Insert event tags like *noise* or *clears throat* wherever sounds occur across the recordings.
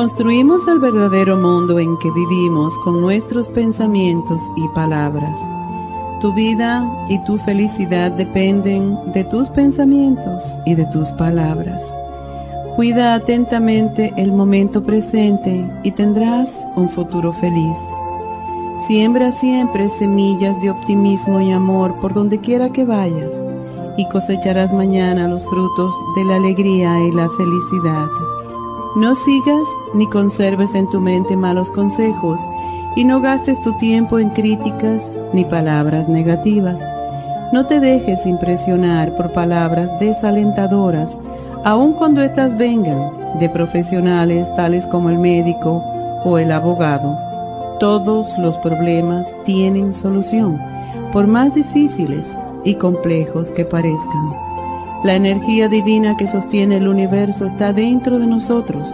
Construimos el verdadero mundo en que vivimos con nuestros pensamientos y palabras. Tu vida y tu felicidad dependen de tus pensamientos y de tus palabras. Cuida atentamente el momento presente y tendrás un futuro feliz. Siembra siempre semillas de optimismo y amor por donde quiera que vayas y cosecharás mañana los frutos de la alegría y la felicidad. No sigas ni conserves en tu mente malos consejos y no gastes tu tiempo en críticas ni palabras negativas. No te dejes impresionar por palabras desalentadoras, aun cuando éstas vengan de profesionales tales como el médico o el abogado. Todos los problemas tienen solución, por más difíciles y complejos que parezcan. La energía divina que sostiene el universo está dentro de nosotros.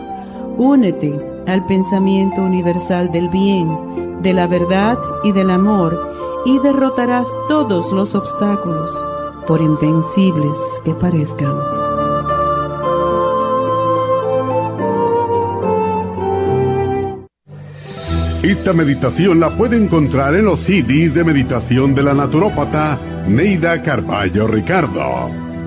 Únete al pensamiento universal del bien, de la verdad y del amor y derrotarás todos los obstáculos, por invencibles que parezcan. Esta meditación la puede encontrar en los CDs de meditación de la naturópata Neida Carballo Ricardo.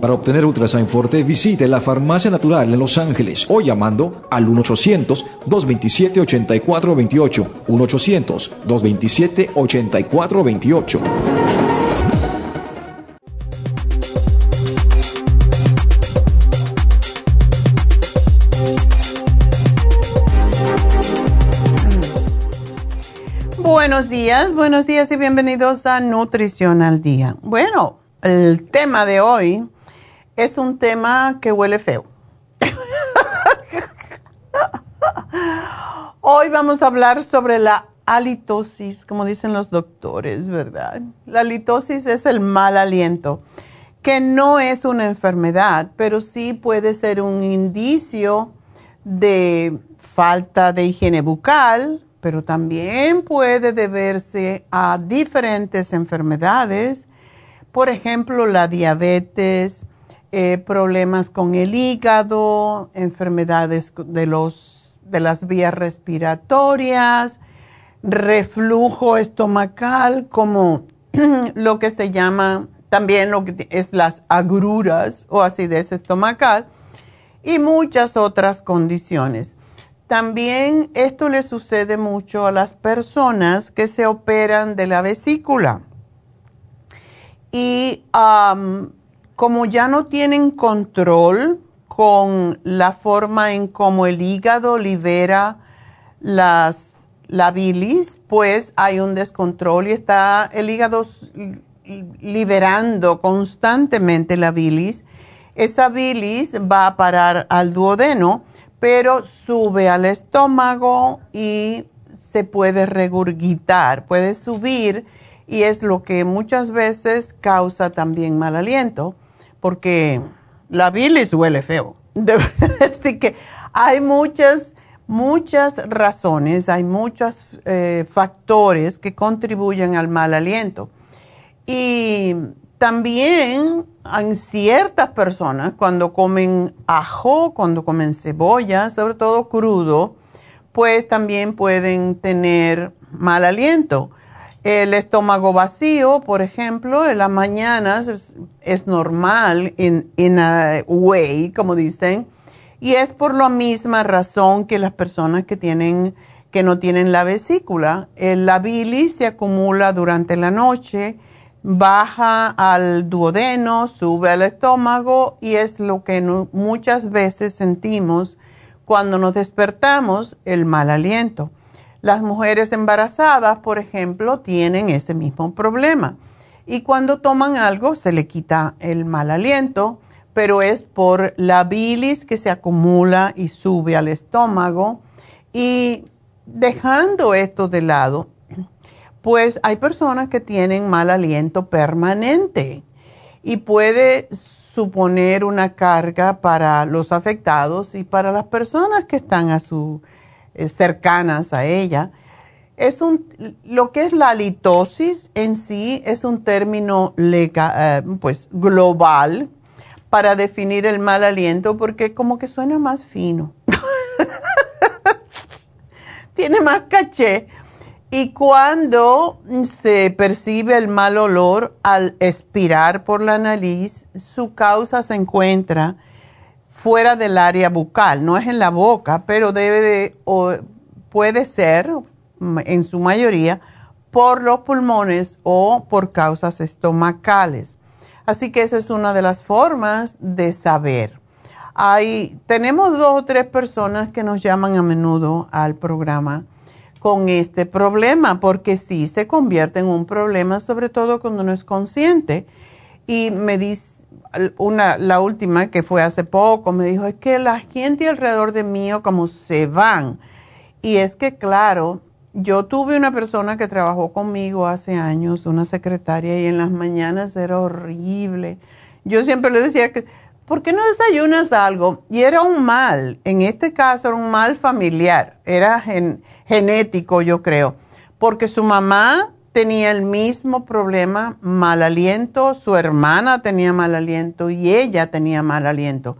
Para obtener Ultrasign Forte, visite la Farmacia Natural en Los Ángeles o llamando al 1-800-227-8428. 1-800-227-8428. Buenos días, buenos días y bienvenidos a Nutrición al Día. Bueno, el tema de hoy es un tema que huele feo. hoy vamos a hablar sobre la halitosis, como dicen los doctores, ¿verdad? La halitosis es el mal aliento, que no es una enfermedad, pero sí puede ser un indicio de falta de higiene bucal, pero también puede deberse a diferentes enfermedades, por ejemplo, la diabetes, eh, problemas con el hígado, enfermedades de, los, de las vías respiratorias, reflujo estomacal, como *clears throat* lo que se llama también lo que es las agruras o acidez estomacal y muchas otras condiciones. También esto le sucede mucho a las personas que se operan de la vesícula. Y como ya no tienen control con la forma en cómo el hígado libera las, la bilis, pues hay un descontrol y está el hígado liberando constantemente la bilis. Esa bilis va a parar al duodeno pero sube al estómago y se puede regurgitar, puede subir y es lo que muchas veces causa también mal aliento, porque la bilis huele feo. *laughs* Así que hay muchas muchas razones, hay muchos eh, factores que contribuyen al mal aliento. Y también en ciertas personas, cuando comen ajo, cuando comen cebolla, sobre todo crudo, pues también pueden tener mal aliento. El estómago vacío, por ejemplo, en las mañanas es, normal, en in a way, como dicen, y es por la misma razón que las personas que tienen que no tienen la vesícula. La bilis se acumula durante la noche, baja al duodeno, sube al estómago y es lo que muchas veces sentimos cuando nos despertamos, el mal aliento. Las mujeres embarazadas, por ejemplo, tienen ese mismo problema. Y cuando toman algo se le quita el mal aliento pero es por la bilis que se acumula y sube al estómago. Y dejando esto de lado, pues hay personas que tienen mal aliento permanente y puede suponer una carga para los afectados y para las personas que están a su, cercanas a ella. Es un, lo que es la litosis en sí es un término eh, pues global para definir el mal aliento porque como que suena más fino. *laughs* Tiene más caché. Y cuando se percibe el mal olor al expirar por la nariz, su causa se encuentra fuera del área bucal, no es en la boca, pero debe de, o puede ser, en su mayoría, por los pulmones o por causas estomacales. Así que esa es una de las formas de saber. Hay, tenemos dos o tres personas que nos llaman a menudo al programa con este problema, porque sí se convierte en un problema, sobre todo cuando uno es consciente. Y me dice, una, la última que fue hace poco, me dijo, es que la gente alrededor de mí como se van. Y es que, claro, yo tuve una persona que trabajó conmigo hace años, una secretaria, y en las mañanas era horrible. Yo siempre le decía que, ¿por qué no desayunas algo? Y era un mal, en este caso era un mal familiar, era genético yo creo, porque su mamá tenía el mismo problema, mal aliento, su hermana tenía mal aliento y ella tenía mal aliento.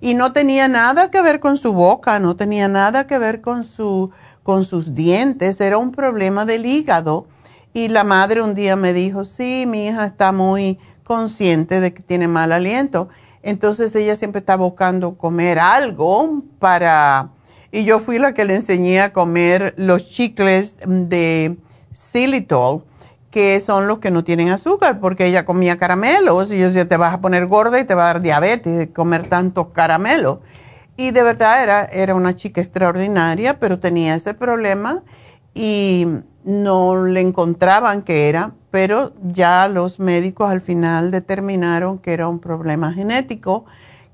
Y no tenía nada que ver con su boca, no tenía nada que ver con su con sus dientes, era un problema del hígado. Y la madre un día me dijo, sí, mi hija está muy consciente de que tiene mal aliento. Entonces ella siempre está buscando comer algo para... Y yo fui la que le enseñé a comer los chicles de xilitol, que son los que no tienen azúcar, porque ella comía caramelos. Y yo decía, te vas a poner gorda y te va a dar diabetes de comer tantos caramelos. Y de verdad era, era una chica extraordinaria, pero tenía ese problema y no le encontraban qué era, pero ya los médicos al final determinaron que era un problema genético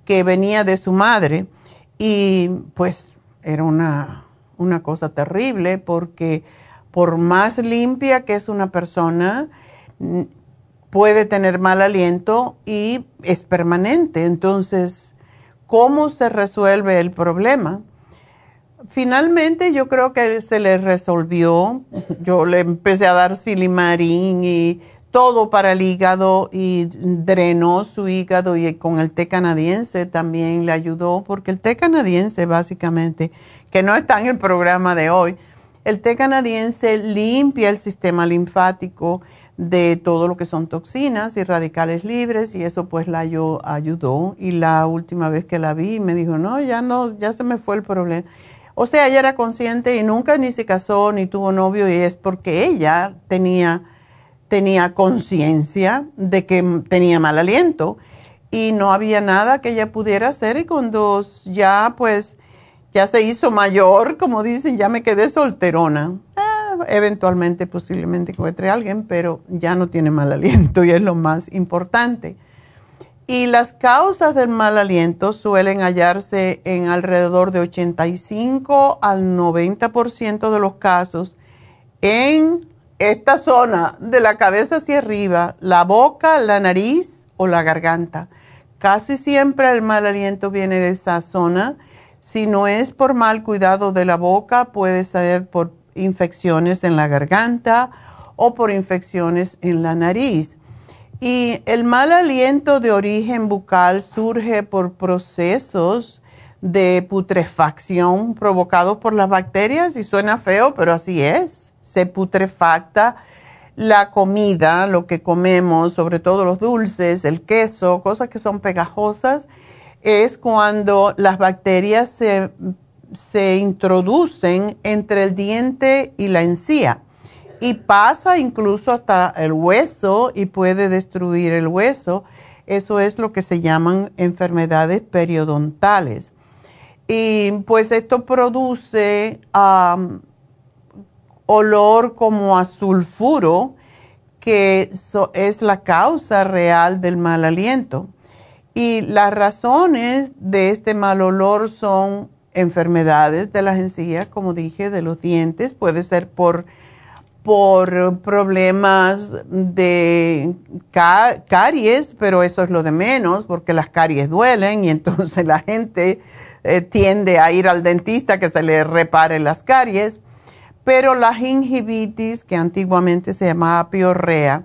que venía de su madre y pues era una, una cosa terrible porque por más limpia que es una persona, puede tener mal aliento y es permanente. Entonces, cómo se resuelve el problema. Finalmente yo creo que se le resolvió. Yo le empecé a dar silimarín y todo para el hígado y drenó su hígado y con el té canadiense también le ayudó, porque el té canadiense básicamente, que no está en el programa de hoy, el té canadiense limpia el sistema linfático de todo lo que son toxinas y radicales libres y eso pues la ayudó y la última vez que la vi me dijo, no, ya no, ya se me fue el problema. O sea, ella era consciente y nunca ni se casó ni tuvo novio y es porque ella tenía, tenía conciencia de que tenía mal aliento y no había nada que ella pudiera hacer y cuando ya pues ya se hizo mayor, como dicen, ya me quedé solterona eventualmente posiblemente encuentre a alguien, pero ya no tiene mal aliento y es lo más importante. Y las causas del mal aliento suelen hallarse en alrededor de 85 al 90% de los casos en esta zona de la cabeza hacia arriba, la boca, la nariz o la garganta. Casi siempre el mal aliento viene de esa zona si no es por mal cuidado de la boca, puede ser por infecciones en la garganta o por infecciones en la nariz. Y el mal aliento de origen bucal surge por procesos de putrefacción provocados por las bacterias y suena feo, pero así es. Se putrefacta la comida, lo que comemos, sobre todo los dulces, el queso, cosas que son pegajosas, es cuando las bacterias se, se introducen entre el diente y la encía y pasa incluso hasta el hueso y puede destruir el hueso. Eso es lo que se llaman enfermedades periodontales. Y pues esto produce olor como a que es la causa real del mal aliento. Y las razones de este mal olor son enfermedades de las encías, como dije, de los dientes, puede ser por por problemas de caries, pero eso es lo de menos, porque las caries duelen y entonces *laughs* la gente eh, tiende a ir al dentista que se le repare las caries. Pero la gingivitis, que antiguamente se llamaba piorrea,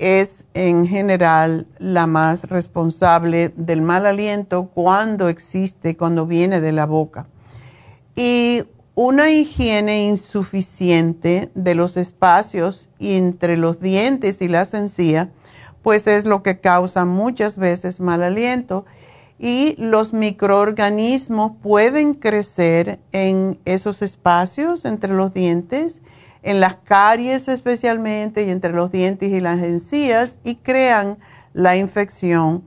es en general la más responsable del mal aliento cuando existe, cuando viene de la boca. Y una higiene insuficiente de los espacios entre los dientes y las encías, pues es lo que causa muchas veces mal aliento y los microorganismos pueden crecer en esos espacios entre los dientes, en las caries especialmente y entre los dientes y las encías y crean la infección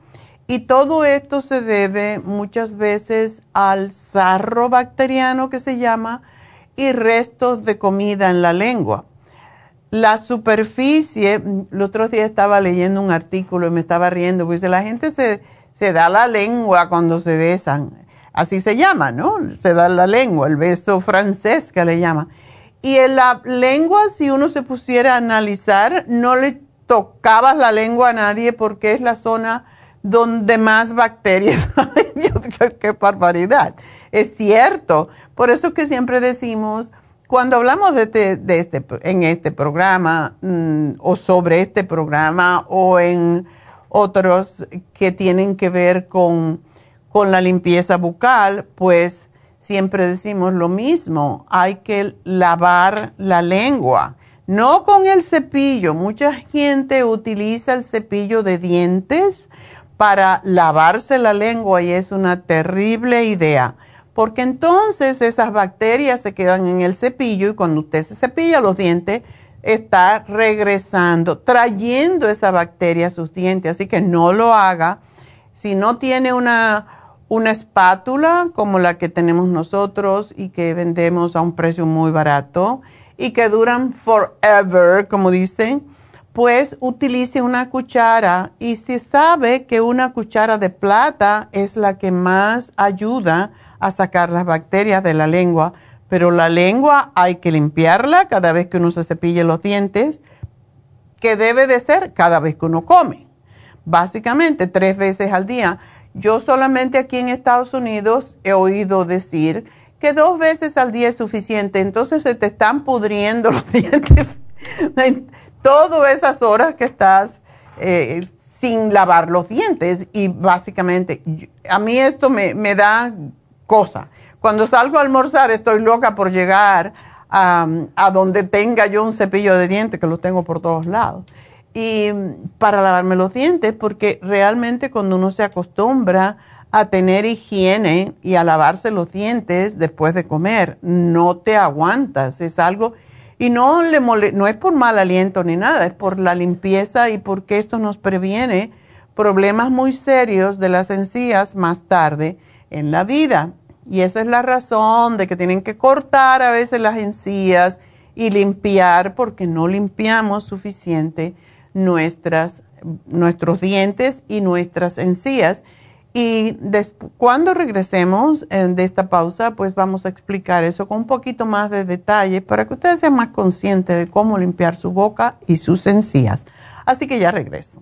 y todo esto se debe muchas veces al sarro bacteriano que se llama y restos de comida en la lengua. La superficie, el otro día estaba leyendo un artículo y me estaba riendo, porque la gente se, se da la lengua cuando se besan. Así se llama, ¿no? Se da la lengua, el beso francés que le llama. Y en la lengua, si uno se pusiera a analizar, no le tocabas la lengua a nadie porque es la zona donde más bacterias *laughs* hay. ¡Qué barbaridad! Es cierto. Por eso que siempre decimos, cuando hablamos de este, de este en este programa mm, o sobre este programa o en otros que tienen que ver con, con la limpieza bucal, pues siempre decimos lo mismo. Hay que lavar la lengua. No con el cepillo. Mucha gente utiliza el cepillo de dientes para lavarse la lengua y es una terrible idea, porque entonces esas bacterias se quedan en el cepillo y cuando usted se cepilla los dientes, está regresando, trayendo esa bacteria a sus dientes, así que no lo haga. Si no tiene una, una espátula como la que tenemos nosotros y que vendemos a un precio muy barato y que duran forever, como dicen, pues utilice una cuchara y se sabe que una cuchara de plata es la que más ayuda a sacar las bacterias de la lengua, pero la lengua hay que limpiarla cada vez que uno se cepille los dientes, que debe de ser cada vez que uno come, básicamente tres veces al día. Yo solamente aquí en Estados Unidos he oído decir que dos veces al día es suficiente, entonces se te están pudriendo *laughs* los dientes. Todas esas horas que estás eh, sin lavar los dientes. Y básicamente a mí esto me, da cosa. Cuando salgo a almorzar estoy loca por llegar a, donde tenga yo un cepillo de dientes, que lo tengo por todos lados, y para lavarme los dientes, porque realmente cuando uno se acostumbra a tener higiene y a lavarse los dientes después de comer, no te aguantas, es algo y no, le no es por mal aliento ni nada, es por la limpieza y porque esto nos previene problemas muy serios de las encías más tarde en la vida. Y esa es la razón de que tienen que cortar a veces las encías y limpiar porque no limpiamos suficiente nuestras, nuestros dientes y nuestras encías. Y cuando regresemos eh, de esta pausa, pues vamos a explicar eso con un poquito más de detalle para que ustedes sean más conscientes de cómo limpiar su boca y sus encías. Así que ya regreso.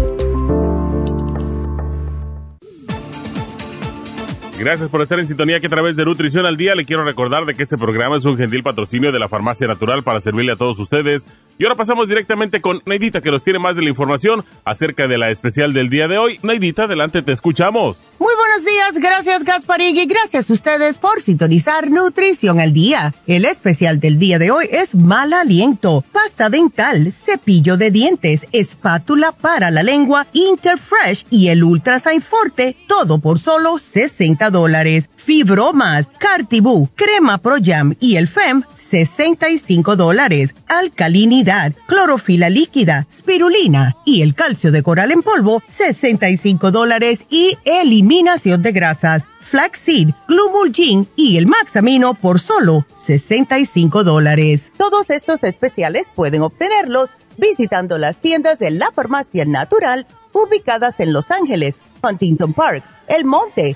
Gracias por estar en sintonía que a través de Nutrición al Día le quiero recordar de que este programa es un gentil patrocinio de la Farmacia Natural para servirle a todos ustedes. Y ahora pasamos directamente con Neidita que nos tiene más de la información acerca de la especial del día de hoy. Neidita, adelante, te escuchamos. Muy buenos días, gracias Gasparigui, gracias a ustedes por sintonizar Nutrición al Día. El especial del día de hoy es mal aliento, pasta dental, cepillo de dientes, espátula para la lengua, Interfresh y el Ultrasign Forte, todo por solo 60 dólares. Fibromas, Cartibú, Crema Pro Jam y el FEM, 65 dólares. Alcalinidad, clorofila líquida, spirulina y el calcio de coral en polvo, 65 dólares y eliminación de grasas. Flaxseed, Glumulgin y el Maxamino por solo 65 dólares. Todos estos especiales pueden obtenerlos visitando las tiendas de la farmacia natural ubicadas en Los Ángeles, Huntington Park, El Monte,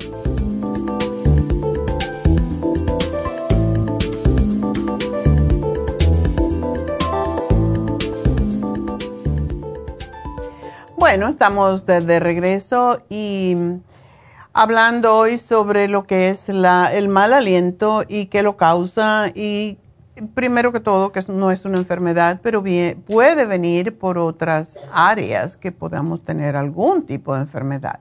Bueno, estamos de, regreso y hablando hoy sobre lo que es el mal aliento y qué lo causa y primero que todo que no es una enfermedad, pero puede venir por otras áreas que podamos tener algún tipo de enfermedad.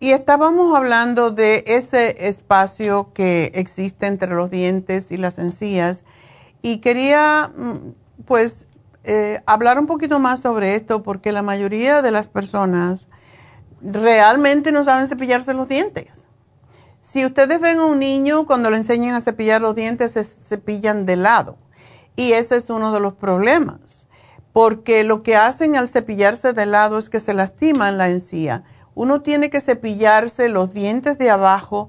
y estábamos hablando de ese espacio que existe entre los dientes y las encías y quería mm, pues eh, hablar un poquito más sobre esto porque la mayoría de las personas realmente no saben cepillarse los dientes. Si ustedes ven a un niño cuando le enseñan a cepillar los dientes, se cepillan de lado. Y ese es uno de los problemas, porque lo que hacen al cepillarse de lado es que se lastiman la encía. Uno tiene que cepillarse los dientes de abajo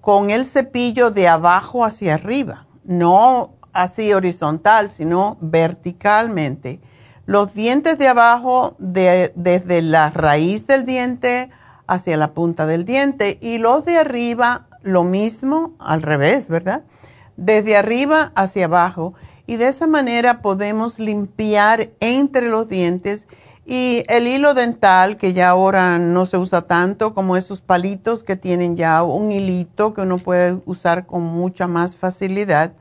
con el cepillo de abajo hacia arriba, no así horizontal, sino verticalmente. Los dientes de abajo, desde la raíz del diente hacia la punta del diente, y los de arriba, lo mismo, al revés, ¿verdad? Desde arriba hacia abajo. Y de esa manera podemos limpiar entre los dientes y el hilo dental, que ya ahora no se usa tanto como esos palitos que tienen ya un hilito que uno puede usar con mucha más facilidad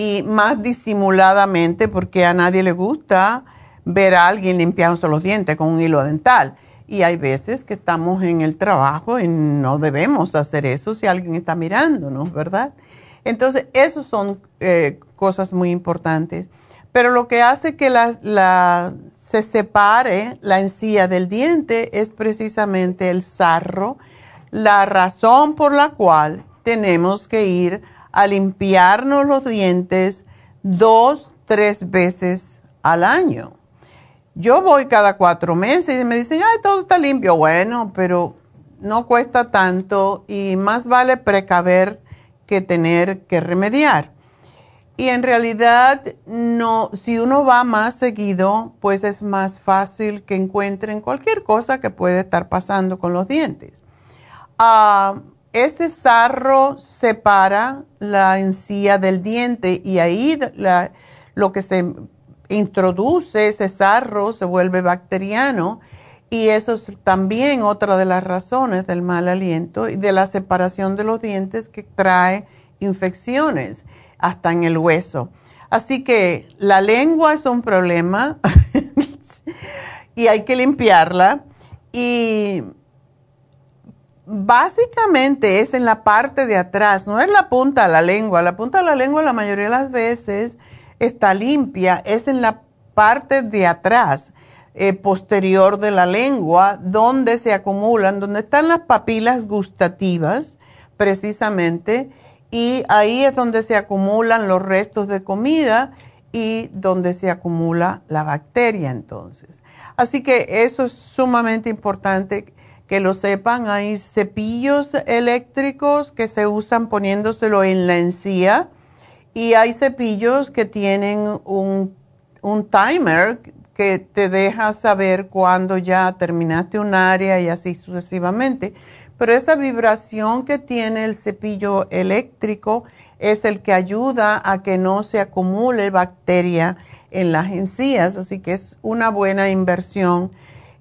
y más disimuladamente porque a nadie le gusta ver a alguien limpiándose los dientes con un hilo dental. y hay veces que estamos en el trabajo y no debemos hacer eso si alguien está mirándonos, ¿verdad? Entonces, esas son eh, cosas muy importantes. Pero lo que hace que la, se separe la encía del diente es precisamente el sarro, la razón por la cual tenemos que ir a limpiarnos los dientes dos, tres veces al año. Yo voy cada cuatro meses y me dicen, ay, todo está limpio. Bueno, pero no cuesta tanto y más vale precaver que tener que remediar. Y en realidad, no, si uno va más seguido, pues es más fácil que encuentren cualquier cosa que puede estar pasando con los dientes. Ah, ese sarro separa la encía del diente y ahí lo que se introduce ese sarro se vuelve bacteriano y eso es también otra de las razones del mal aliento y de la separación de los dientes que trae infecciones hasta en el hueso. Así que la lengua es un problema *laughs* y hay que limpiarla y básicamente es en la parte de atrás, no es la punta de la lengua. La punta de la lengua la mayoría de las veces está limpia, es en la parte de atrás, eh, posterior de la lengua, donde se acumulan, donde están las papilas gustativas, precisamente, y ahí es donde se acumulan los restos de comida y donde se acumula la bacteria entonces. Así que eso es sumamente importante que lo sepan. Hay cepillos eléctricos que se usan poniéndoselo en la encía y hay cepillos que tienen un, timer que te deja saber cuándo ya terminaste un área y así sucesivamente. Pero esa vibración que tiene el cepillo eléctrico es el que ayuda a que no se acumule bacteria en las encías, así que es una buena inversión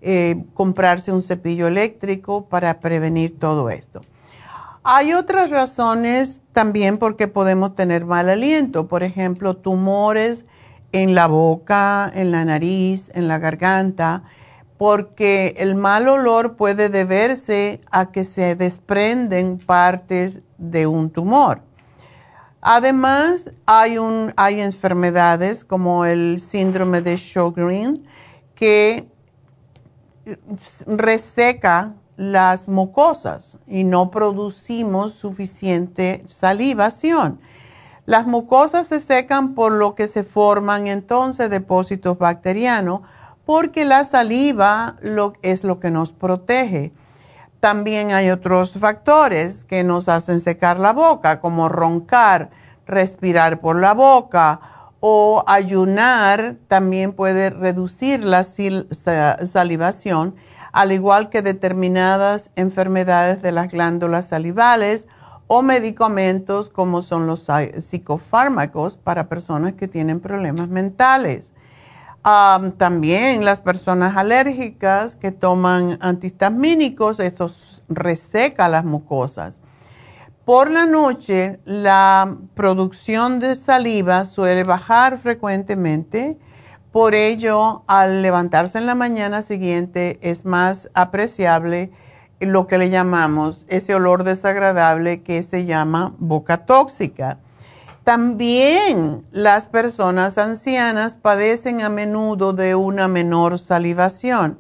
eh, comprarse un cepillo eléctrico para prevenir todo esto. Hay otras razones también porque podemos tener mal aliento, por ejemplo, tumores en la boca, en la nariz, en la garganta, porque el mal olor puede deberse a que se desprenden partes de un tumor. Además, hay, hay enfermedades como el síndrome de Sjogren que reseca las mucosas y no producimos suficiente salivación. Las mucosas se secan por lo que se forman entonces depósitos bacterianos porque la saliva es lo que nos protege. También hay otros factores que nos hacen secar la boca, como roncar, respirar por la boca o ayunar, también puede reducir la salivación al igual que determinadas enfermedades de las glándulas salivales o medicamentos como son los psicofármacos para personas que tienen problemas mentales. también las personas alérgicas que toman antihistamínicos, eso reseca las mucosas. Por la noche, la producción de saliva suele bajar frecuentemente por ello, al levantarse en la mañana siguiente es más apreciable lo que le llamamos ese olor desagradable que se llama boca tóxica. También las personas ancianas padecen a menudo de una menor salivación.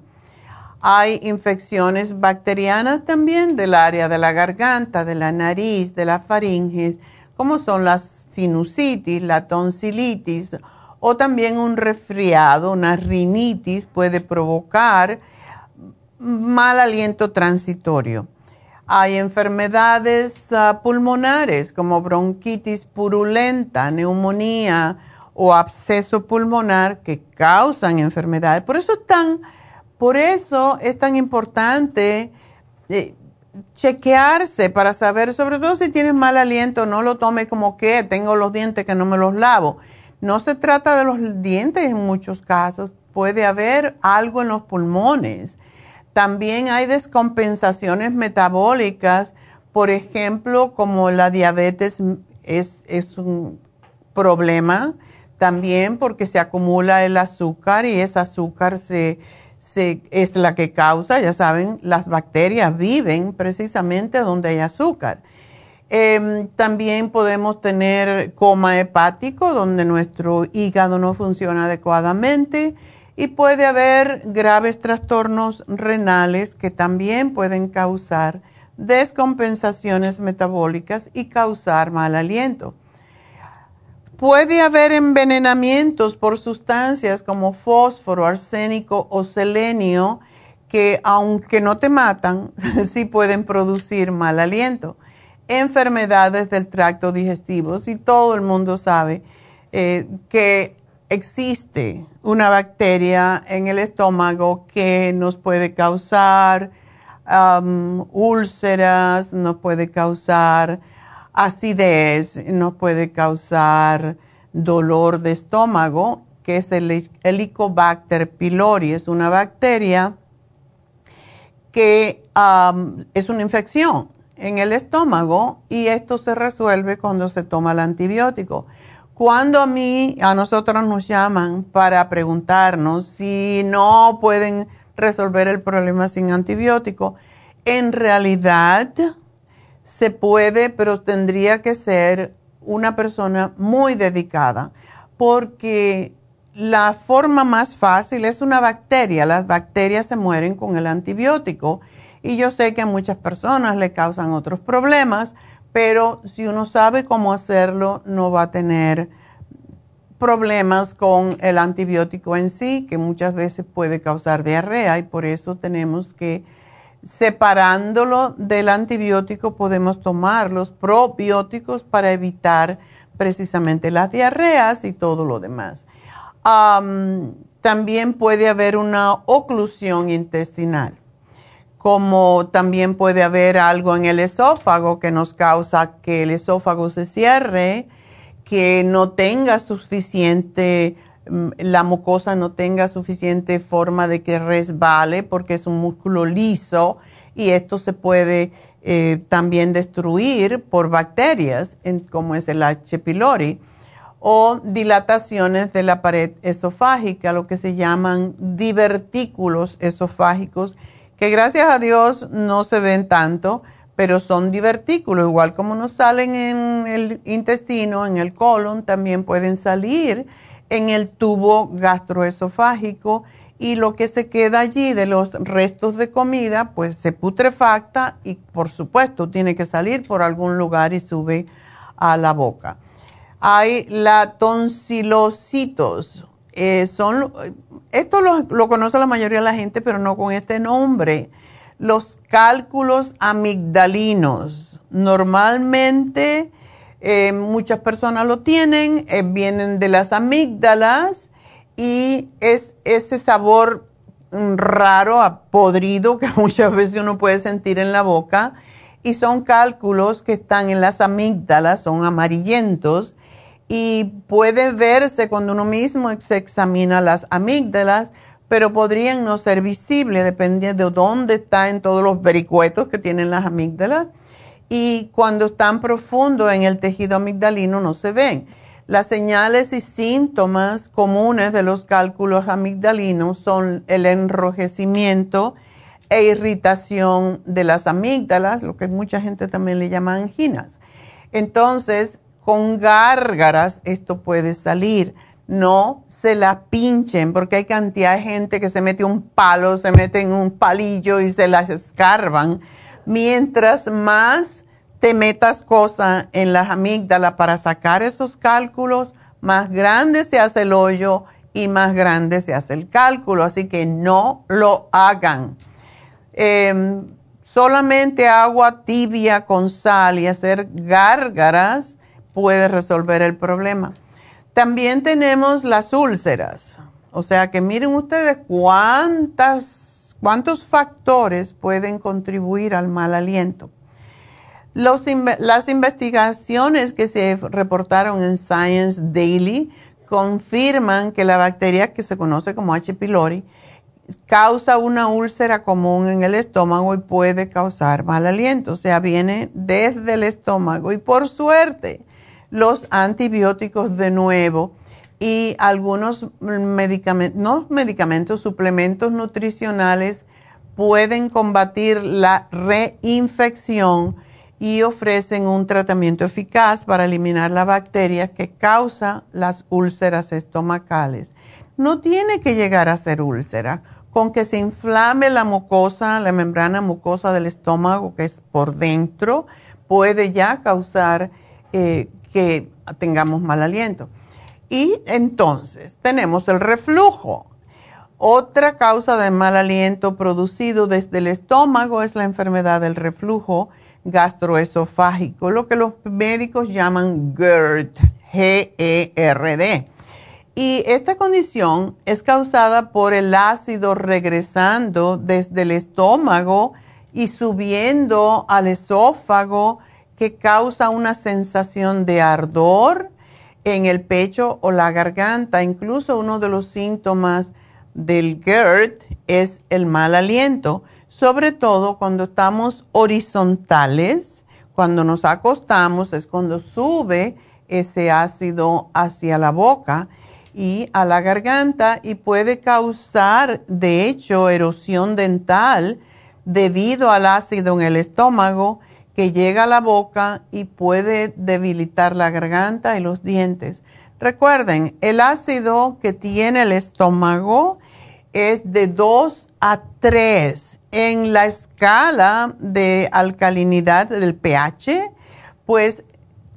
Hay infecciones bacterianas también del área de la garganta, de la nariz, de la faringe, como son las sinusitis, la tonsilitis o también un resfriado, una rinitis puede provocar mal aliento transitorio. Hay enfermedades ah, pulmonares como bronquitis purulenta, neumonía o absceso pulmonar que causan enfermedades. Por eso es tan, por eso es tan importante eh, chequearse para saber, sobre todo si tienes mal aliento, no lo tome como que tengo los dientes que no me los lavo no se trata de los dientes en muchos casos, puede haber algo en los pulmones. También hay descompensaciones metabólicas, por ejemplo, como la diabetes es, es un problema también porque se acumula el azúcar y ese azúcar se, es la que causa, ya saben, las bacterias viven precisamente donde hay azúcar. Em, también podemos tener coma hepático, donde nuestro hígado no funciona adecuadamente. Y puede haber graves trastornos renales que también pueden causar descompensaciones metabólicas y causar mal aliento. Puede haber envenenamientos por sustancias como fósforo, arsénico o selenio que aunque no te matan, *laughs* sí pueden producir mal aliento. Enfermedades del tracto digestivo. Si todo el mundo sabe eh, que existe una bacteria en el estómago que nos puede causar úlceras, nos puede causar acidez, nos puede causar dolor de estómago, que es el Helicobacter pylori. Es una bacteria que es una infección en el estómago y esto se resuelve cuando se toma el antibiótico. Cuando a mí, a nosotros nos llaman para preguntarnos si no pueden resolver el problema sin antibiótico, en realidad se puede, pero tendría que ser una persona muy dedicada, porque la forma más fácil es una bacteria. Las bacterias se mueren con el antibiótico y yo sé que a muchas personas le causan otros problemas, pero si uno sabe cómo hacerlo, no va a tener problemas con el antibiótico en sí, que muchas veces puede causar diarrea y por eso tenemos que separándolo del antibiótico podemos tomar los probióticos para evitar precisamente las diarreas y todo lo demás. también puede haber una oclusión intestinal, como también puede haber algo en el esófago que nos causa que el esófago se cierre, que no tenga suficiente la mucosa no tenga suficiente forma de que resbale porque es un músculo liso y esto se puede eh, también destruir por bacterias como es el H. pylori o dilataciones de la pared esofágica, lo que se llaman divertículos esofágicos, que gracias a Dios no se ven tanto, pero son divertículos, igual como nos salen en el intestino, en el colon, también pueden salir en el tubo gastroesofágico y lo que se queda allí de los restos de comida, pues se putrefacta y por supuesto tiene que salir por algún lugar y sube a la boca. Hay la tonsilocitos. Eh, son, esto lo, lo conoce la mayoría de la gente, pero no con este nombre. Los cálculos amigdalinos. Normalmente eh, muchas personas lo tienen, eh, vienen de las amígdalas y es ese sabor mm, raro, podrido *laughs* que muchas veces uno puede sentir en la boca. Y son cálculos que están en las amígdalas, son amarillentos. Y puede verse cuando uno mismo se examina las amígdalas, pero podrían no ser visibles dependiendo de dónde está en todos los vericuetos que tienen las amígdalas y cuando están profundo en el tejido amigdalino no se ven. Las señales y síntomas comunes de los cálculos amigdalinos son el enrojecimiento e irritación de las amígdalas, lo que mucha gente también le llama anginas. Entonces, con gárgaras esto puede salir. No se la pinchen porque hay cantidad de gente que se mete un palo, se mete en un palillo y se las escarban mientras más te metas cosas en las amígdalas para sacar esos cálculos, más grande se hace el hoyo y más grande se hace el cálculo. Así que no lo hagan. Em, solamente agua tibia con sal y hacer gárgaras puede resolver el problema. También tenemos las úlceras. O sea que miren ustedes cuántas ¿Cuántos factores pueden contribuir al mal aliento? las investigaciones que se reportaron en Science Daily confirman que la bacteria que se conoce como H. pylori causa una úlcera común en el estómago y puede causar mal aliento, o sea, viene desde el estómago. Y por suerte, los antibióticos de nuevo y algunos medicamentos, no medicamentos, suplementos nutricionales pueden combatir la reinfección y ofrecen un tratamiento eficaz para eliminar la bacteria que causa las úlceras estomacales. No tiene que llegar a ser úlcera, con que se inflame la mucosa, la membrana mucosa del estómago, que es por dentro, puede ya causar eh, que tengamos mal aliento. Y entonces tenemos el reflujo. Otra causa de mal aliento producido desde el estómago es la enfermedad del reflujo gastroesofágico, lo que los médicos llaman GERD, G-E-R-D. Y esta condición es causada por el ácido regresando desde el estómago y subiendo al esófago que causa una sensación de ardor en el pecho o la garganta. Incluso uno de los síntomas del GERD es el mal aliento, sobre todo cuando estamos horizontales, cuando nos acostamos es cuando sube ese ácido hacia la boca y a la garganta y puede causar, de hecho, erosión dental debido al ácido en el estómago que llega a la boca y puede debilitar la garganta y los dientes. Recuerden, el ácido que tiene el estómago es de 2 a 3 en la escala de alcalinidad del pH, pues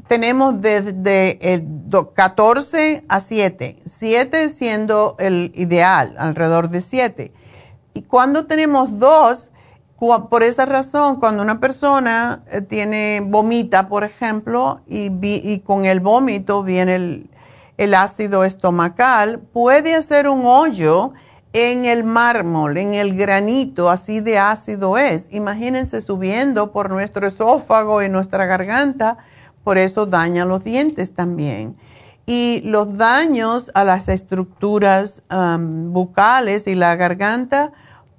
tenemos desde 14 a 7, 7 siendo el ideal, alrededor de 7. Y cuando tenemos 2, por esa razón, cuando una persona eh, tiene vomita, por ejemplo, y, con el vómito viene el, el, ácido estomacal, puede hacer un hoyo en el mármol, en el granito, así de ácido es. Imagínense subiendo por nuestro esófago y nuestra garganta, por eso daña los dientes también. Y los daños a las estructuras bucales y la garganta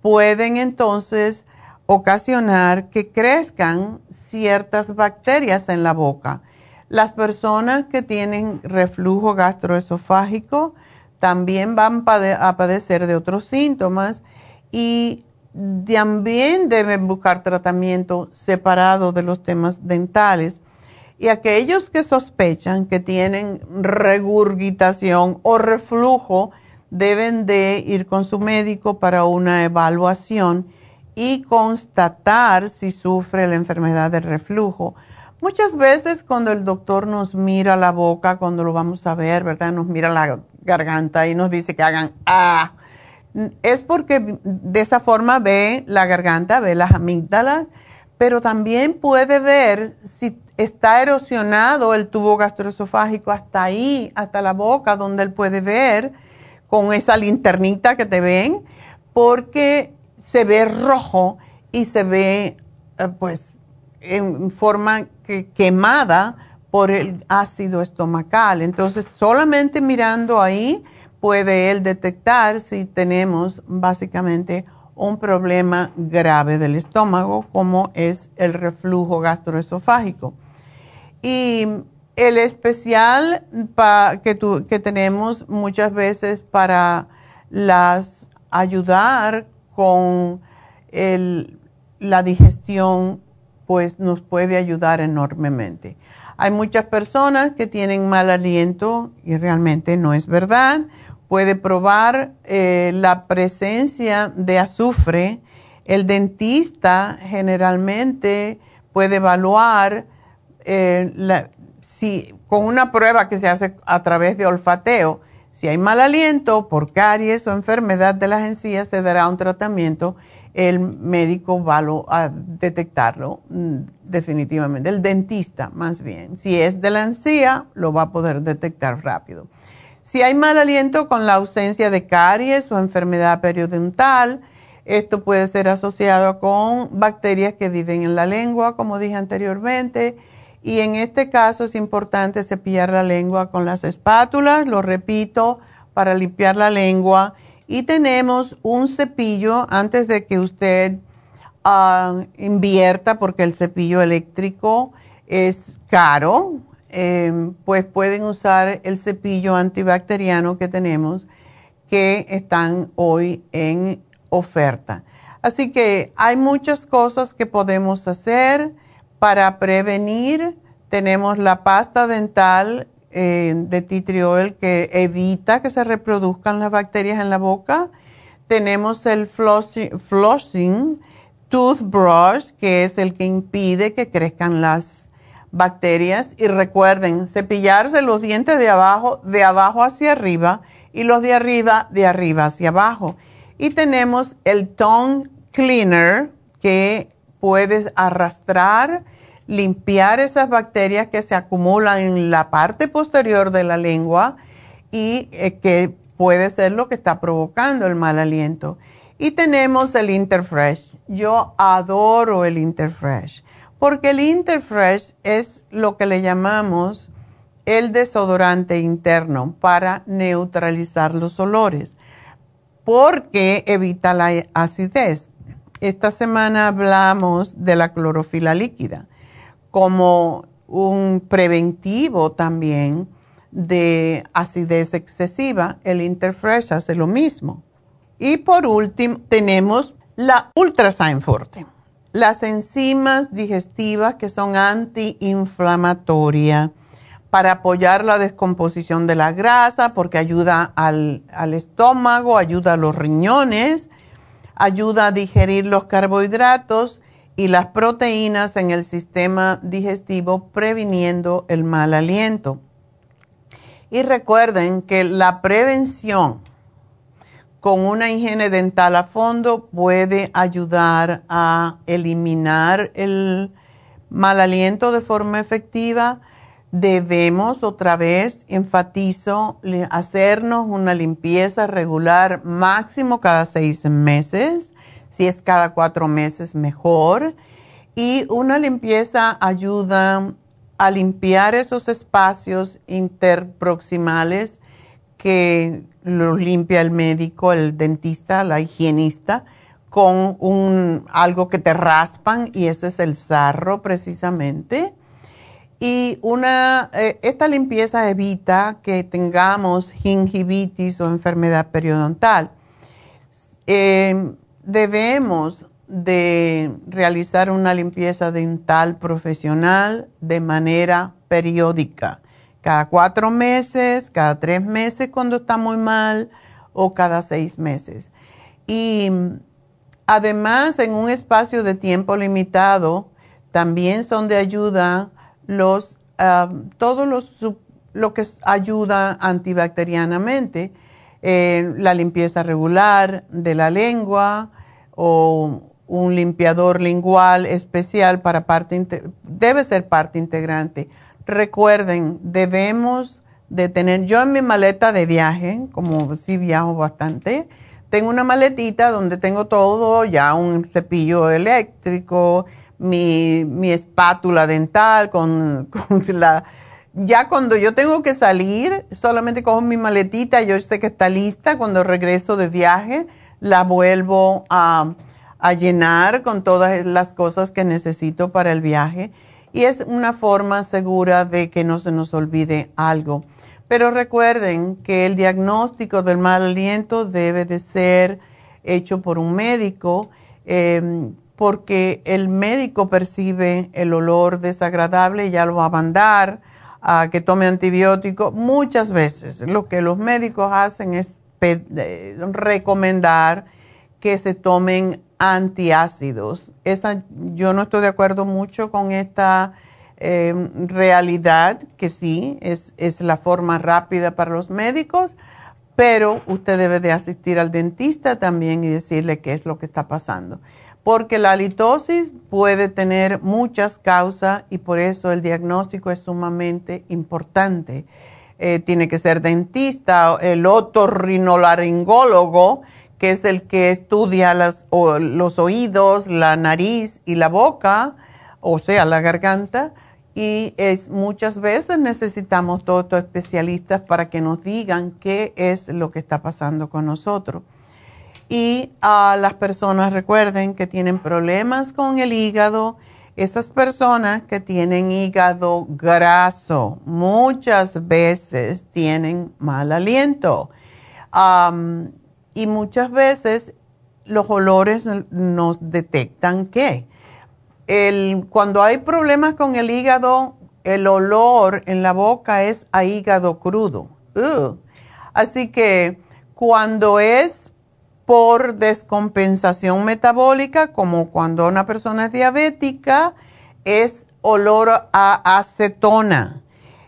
pueden entonces ocasionar que crezcan ciertas bacterias en la boca. Las personas que tienen reflujo gastroesofágico también van a padecer de otros síntomas y también deben buscar tratamiento separado de los temas dentales. Y aquellos que sospechan que tienen regurgitación o reflujo deben de ir con su médico para una evaluación y constatar si sufre la enfermedad del reflujo. Muchas veces cuando el doctor nos mira la boca, cuando lo vamos a ver, ¿verdad? Nos mira la garganta y nos dice que hagan ah, es porque de esa forma ve la garganta, ve las amígdalas, pero también puede ver si está erosionado el tubo gastroesofágico hasta ahí, hasta la boca, donde él puede ver con esa linternita que te ven, porque se ve rojo y se ve eh, pues en forma quemada por el ácido estomacal. Entonces, solamente mirando ahí puede él detectar si tenemos básicamente un problema grave del estómago, como es el reflujo gastroesofágico. Y el especial que, que tenemos muchas veces para las ayudar con la digestión, pues nos puede ayudar enormemente. Hay muchas personas que tienen mal aliento y realmente no es verdad. Puede probar eh, la presencia de azufre. El dentista generalmente puede evaluar eh, si, con una prueba que se hace a través de olfateo si hay mal aliento por caries o enfermedad de las encías, se dará un tratamiento. El médico va a detectarlo mm, definitivamente. El dentista, más bien. Si es de la encía, lo va a poder detectar rápido. Si hay mal aliento con la ausencia de caries o enfermedad periodontal, esto puede ser asociado con bacterias que viven en la lengua, como dije anteriormente y en este caso es importante cepillar la lengua con las espátulas, lo repito, para limpiar la lengua. Y tenemos un cepillo antes de que usted ah, invierta, porque el cepillo eléctrico es caro. em, pues pueden usar el cepillo antibacteriano que tenemos que están hoy en oferta. Así que hay muchas cosas que podemos hacer para prevenir. Tenemos la pasta dental eh, de titriol que evita que se reproduzcan las bacterias en la boca. Tenemos el flossing, toothbrush, que es el que impide que crezcan las bacterias. Y recuerden, cepillarse los dientes de abajo, de abajo hacia arriba y los de arriba, de arriba hacia abajo. Y tenemos el tongue cleaner que puedes arrastrar, limpiar esas bacterias que se acumulan en la parte posterior de la lengua y eh, que puede ser lo que está provocando el mal aliento. Y tenemos el Interfresh. Yo adoro el Interfresh porque el Interfresh es lo que le llamamos el desodorante interno para neutralizar los olores, porque evita la acidez. Esta semana hablamos de la clorofila líquida como un preventivo también de acidez excesiva. El Interfresh hace lo mismo. Y por último, tenemos la Ultrasign Forte, las enzimas digestivas que son antiinflamatorias para apoyar la descomposición de la grasa, porque ayuda al, estómago, ayuda a los riñones, ayuda a digerir los carbohidratos y las proteínas en el sistema digestivo, previniendo el mal aliento. Y recuerden que la prevención con una higiene dental a fondo puede ayudar a eliminar el mal aliento de forma efectiva debemos otra vez, enfatizo, hacernos una limpieza regular máximo cada seis meses, si es cada cuatro meses mejor. Y una limpieza ayuda a limpiar esos espacios interproximales que los limpia el médico, el dentista, la higienista, con un, algo que te raspan y ese es el sarro precisamente y una, eh, esta limpieza evita que tengamos gingivitis o enfermedad periodontal. Em, debemos de realizar una limpieza dental profesional de manera periódica, cada cuatro meses, cada tres meses cuando está muy mal o cada seis meses. Y además en un espacio de tiempo limitado también son de ayuda los, uh, todos los, lo que ayuda antibacterianamente, eh, la limpieza regular de la lengua o un limpiador lingual especial para parte, debe ser parte integrante. Recuerden, debemos de tener, yo en mi maleta de viaje, como sí viajo bastante, tengo una maletita donde tengo todo, ya un cepillo eléctrico, mi, espátula dental, con, *laughs* la... Ya cuando yo tengo que salir, solamente cojo mi maletita, yo sé que está lista, cuando regreso de viaje, la vuelvo a, a llenar con todas las cosas que necesito para el viaje. Y es una forma segura de que no se nos olvide algo. Pero recuerden que el diagnóstico del mal aliento debe de ser hecho por un médico. Eh, porque el médico percibe el olor desagradable y ya lo va a mandar a que tome antibiótico. Muchas veces lo que los médicos hacen es recomendar que se tomen antiácidos. Esa, yo no estoy de acuerdo mucho con esta em, realidad, que sí, es, es la forma rápida para los médicos, pero usted debe de asistir al dentista también y decirle qué es lo que está pasando porque la litosis puede tener muchas causas y por eso el diagnóstico es sumamente importante. Eh, tiene que ser dentista, el otorrinolaringólogo, que es el que estudia los oídos, la nariz y la boca, o sea, la garganta. Y es, muchas veces necesitamos todos estos especialistas para que nos digan qué es lo que está pasando con nosotros. Y a las personas recuerden que tienen problemas con el hígado, Esas personas que tienen hígado graso muchas veces tienen mal aliento. y muchas veces los olores nos detectan que cuando hay problemas con el hígado, el olor en la boca es a hígado crudo. Así que cuando es por descompensación metabólica, como cuando una persona es diabética, es olor a acetona.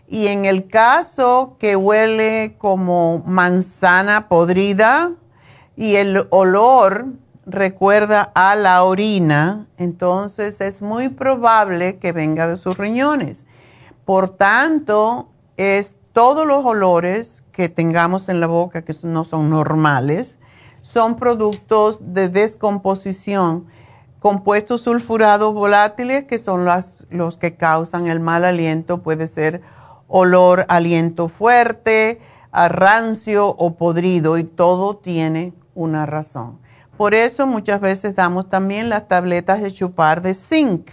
Y en el caso que huele como manzana podrida y el olor recuerda a la orina, entonces es muy probable que venga de sus riñones. Por tanto, es todos los olores que tengamos en la boca que no son normales, son productos de descomposición, compuestos sulfurados volátiles que son los que causan el mal aliento, puede ser olor, aliento fuerte, rancio o podrido y todo tiene una razón. Por eso muchas veces damos también las tabletas de chupar de zinc,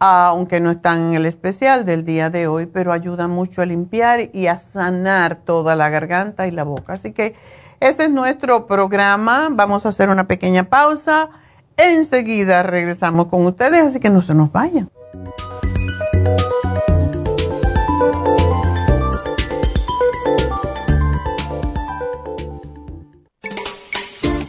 aunque no están en el especial del día de hoy, pero ayudan mucho a limpiar y a sanar toda la garganta y la boca. Así que ese es nuestro programa. Vamos a hacer una pequeña pausa. Enseguida regresamos con ustedes, así que no se nos vayan.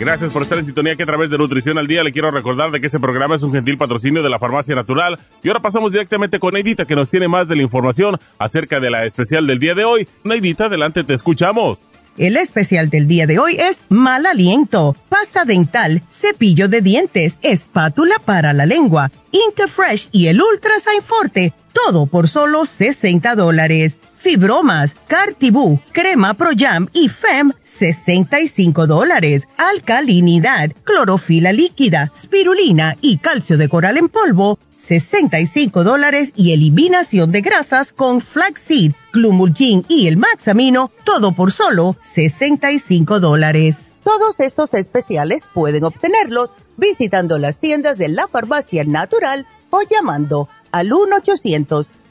Gracias por estar en sintonía que a través de Nutrición al Día le quiero recordar de que este programa es un gentil patrocinio de la Farmacia Natural. Y ahora pasamos directamente con Neidita que nos tiene más de la información acerca de la especial del día de hoy. Neidita, adelante, te escuchamos. El especial del día de hoy es mal aliento, pasta dental, cepillo de dientes, espátula para la lengua, Interfresh y el Ultra Forte, todo por solo 60 dólares fibromas, cartibú, crema Pro Jam y FEM, 65 dólares. Alcalinidad, clorofila líquida, spirulina y calcio de coral en polvo, 65 dólares y eliminación de grasas con flaxseed, glumulgin y el maxamino, todo por solo 65 dólares. Todos estos especiales pueden obtenerlos visitando las tiendas de la farmacia natural o llamando al 1 800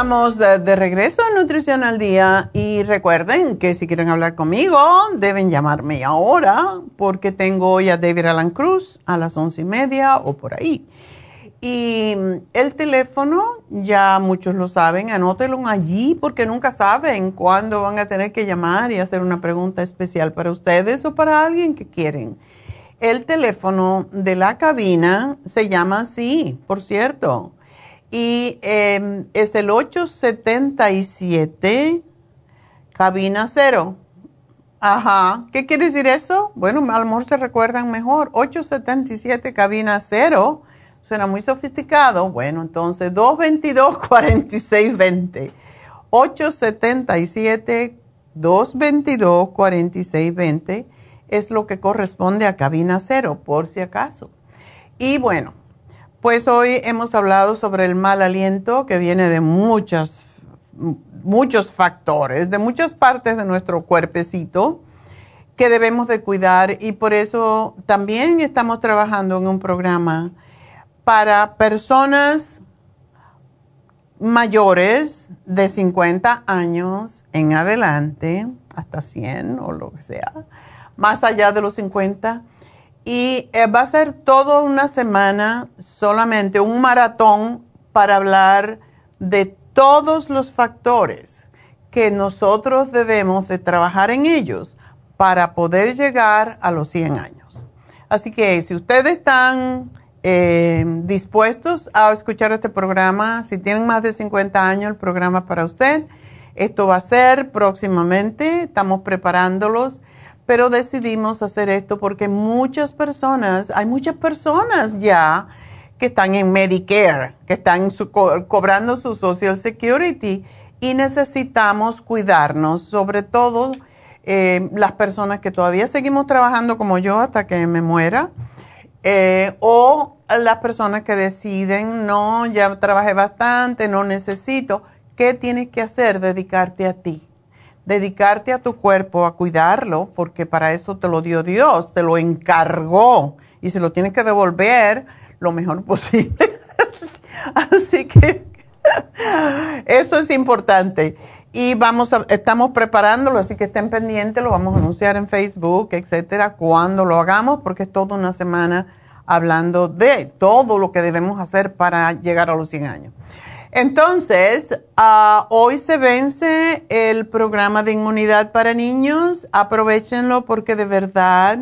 Estamos de, regreso en Nutrición al Día y recuerden que si quieren hablar conmigo deben llamarme ahora porque tengo hoy a David Alan Cruz a las once y media o por ahí. Y el teléfono, ya muchos lo saben, anótenlo allí porque nunca saben cuándo van a tener que llamar y hacer una pregunta especial para ustedes o para alguien que quieren. El teléfono de la cabina se llama así, por cierto, y em, es el 877 cabina cero. Ajá. ¿Qué quiere decir eso? Bueno, a lo mejor se recuerdan mejor. 877 cabina cero. Suena muy sofisticado. Bueno, entonces 222-4620. 877-222-4620 es lo que corresponde a cabina cero, por si acaso. Y bueno, Pues hoy hemos hablado sobre el mal aliento que viene de muchos factores, de muchas partes de nuestro cuerpecito que debemos de cuidar y por eso también estamos trabajando en un programa para personas mayores de 50 años en adelante, hasta 100 o lo que sea, más allá de los 50. Y eh, va a ser toda una semana solamente un maratón para hablar de todos los factores que nosotros debemos de trabajar en ellos para poder llegar a los 100 años. Así que si ustedes están eh, dispuestos a escuchar este programa, si tienen más de 50 años, el programa para usted, esto va a ser próximamente, estamos preparándolos, pero decidimos hacer esto porque muchas personas, hay muchas personas ya que están en Medicare, que están cobrando su Social Security y necesitamos cuidarnos, sobre todo eh, las personas que todavía seguimos trabajando como yo hasta que me muera, eh, o las personas que deciden, no, ya trabajé bastante, no necesito. ¿Qué tienes que hacer? Dedicarte a ti. Dedicarte a tu cuerpo, a cuidarlo, porque para eso te lo dio Dios, te lo encargó y se lo tienes que devolver lo mejor *laughs* posible. Así que eso es importante y vamos a, estamos preparándolo, así que estén pendientes, lo vamos a anunciar en Facebook, etcétera, cuando lo hagamos, porque es toda una semana hablando de todo lo que debemos hacer para llegar a los 100 años. Entonces, ah, hoy se vence el programa de inmunidad para niños. Aprovechenlo porque de verdad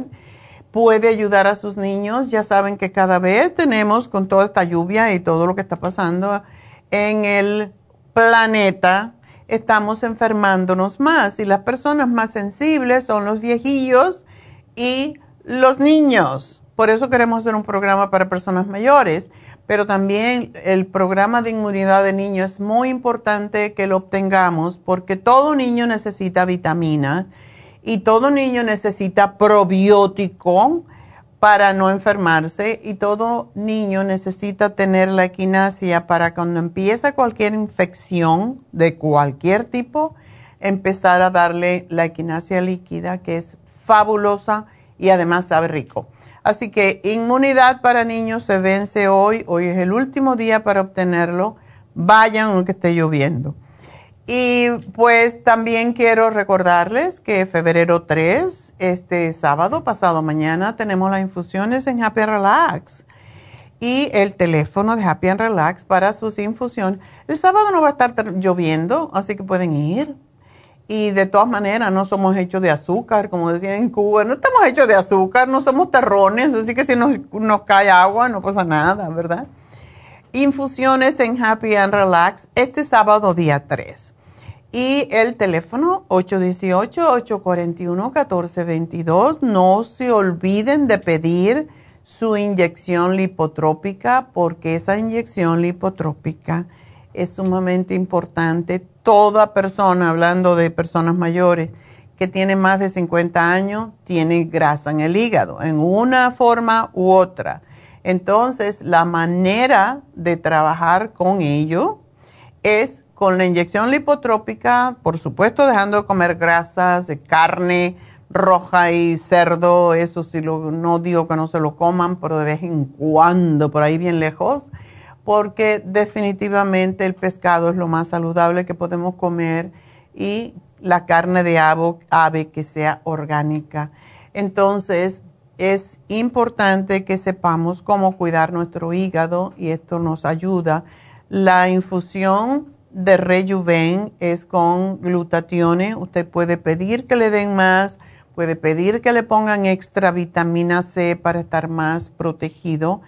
puede ayudar a sus niños. Ya saben que cada vez tenemos, con toda esta lluvia y todo lo que está pasando en el planeta, estamos enfermándonos más y las personas más sensibles son los viejillos y los niños. Por eso queremos hacer un programa para personas mayores, pero también el programa de inmunidad de niños es muy importante que lo obtengamos porque todo niño necesita vitaminas y todo niño necesita probiótico para no enfermarse y todo niño necesita tener la equinacia para cuando empieza cualquier infección de cualquier tipo, empezar a darle la equinacia líquida que es fabulosa y además sabe rico. Así que inmunidad para niños se vence hoy, hoy es el último día para obtenerlo, vayan aunque esté lloviendo. Y pues también quiero recordarles que febrero 3, este sábado, pasado mañana, tenemos las infusiones en Happy Relax. Y el teléfono de Happy and Relax para sus infusiones. El sábado no va a estar lloviendo, así que pueden ir. Y de todas maneras, no somos hechos de azúcar, como decían en Cuba. No estamos hechos de azúcar, no somos terrones, así que si nos, cae agua no pasa nada, ¿verdad? Infusiones en Happy and Relax este sábado día 3. Y el teléfono 818-841-1422. No se olviden de pedir su inyección lipotrópica porque esa inyección lipotrópica es sumamente importante. Toda persona, hablando de personas mayores que tienen más de 50 años, tiene grasa en el hígado, en una forma u otra. Entonces, la manera de trabajar con ello es con la inyección lipotrópica, por supuesto dejando de comer grasas de carne roja y cerdo, eso sí, lo, no digo que no se lo coman, pero de vez en cuando, por ahí bien lejos, porque definitivamente el pescado es lo más saludable que podemos comer y la carne de ave que sea orgánica. Entonces, es importante que sepamos cómo cuidar nuestro hígado y esto nos ayuda. La infusión de Rejuven es con glutatione. Usted puede pedir que le den más, puede pedir que le pongan extra vitamina C para estar más protegido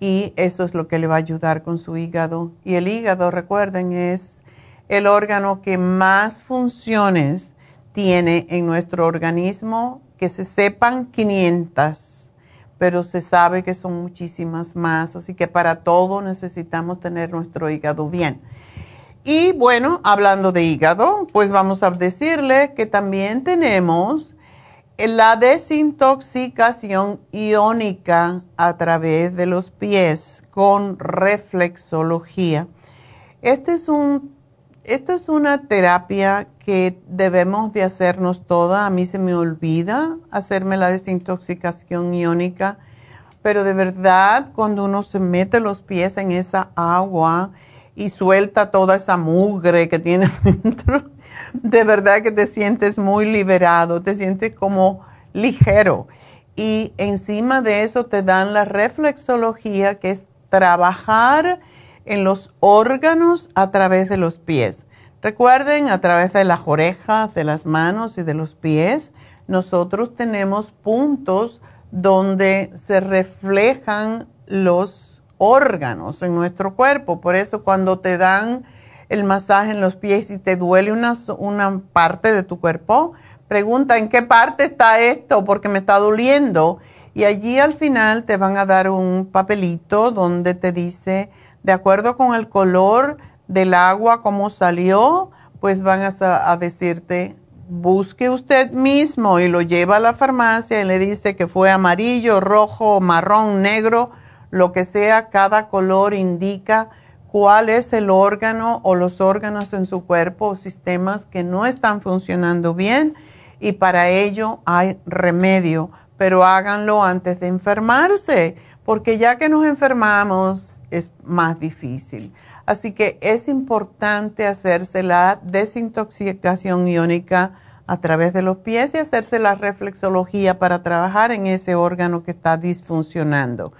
y eso es lo que le va a ayudar con su hígado. Y el hígado, recuerden, es el órgano que más funciones tiene en nuestro organismo, que se sepan 500, pero se sabe que son muchísimas más, así que para todo necesitamos tener nuestro hígado bien. Y bueno, hablando de hígado, pues vamos a decirle que también tenemos la desintoxicación iónica a través de los pies con reflexología. Este es un, esto es una terapia que debemos de hacernos toda. A mí se me olvida hacerme la desintoxicación iónica, pero de verdad cuando uno se mete los pies en esa agua y suelta toda esa mugre que tiene *laughs* dentro, de verdad que te sientes muy liberado, te sientes como ligero. Y encima de eso te dan la reflexología, que es trabajar en los órganos a través de los pies. Recuerden, a través de las orejas, de las manos y de los pies, nosotros tenemos puntos donde se reflejan los órganos en nuestro cuerpo. Por eso cuando te dan el masaje en los pies y te duele una, una parte de tu cuerpo, pregunta en qué parte está esto porque me está doliendo. Y allí al final te van a dar un papelito donde te dice, de acuerdo con el color del agua, cómo salió, pues van a, a decirte, busque usted mismo y lo lleva a la farmacia y le dice que fue amarillo, rojo, marrón, negro, lo que sea, cada color indica cuál es el órgano o los órganos en su cuerpo o sistemas que no están funcionando bien y para ello hay remedio, pero háganlo antes de enfermarse, porque ya que nos enfermamos es más difícil. Así que es importante hacerse la desintoxicación iónica a través de los pies y hacerse la reflexología para trabajar en ese órgano que está disfuncionando.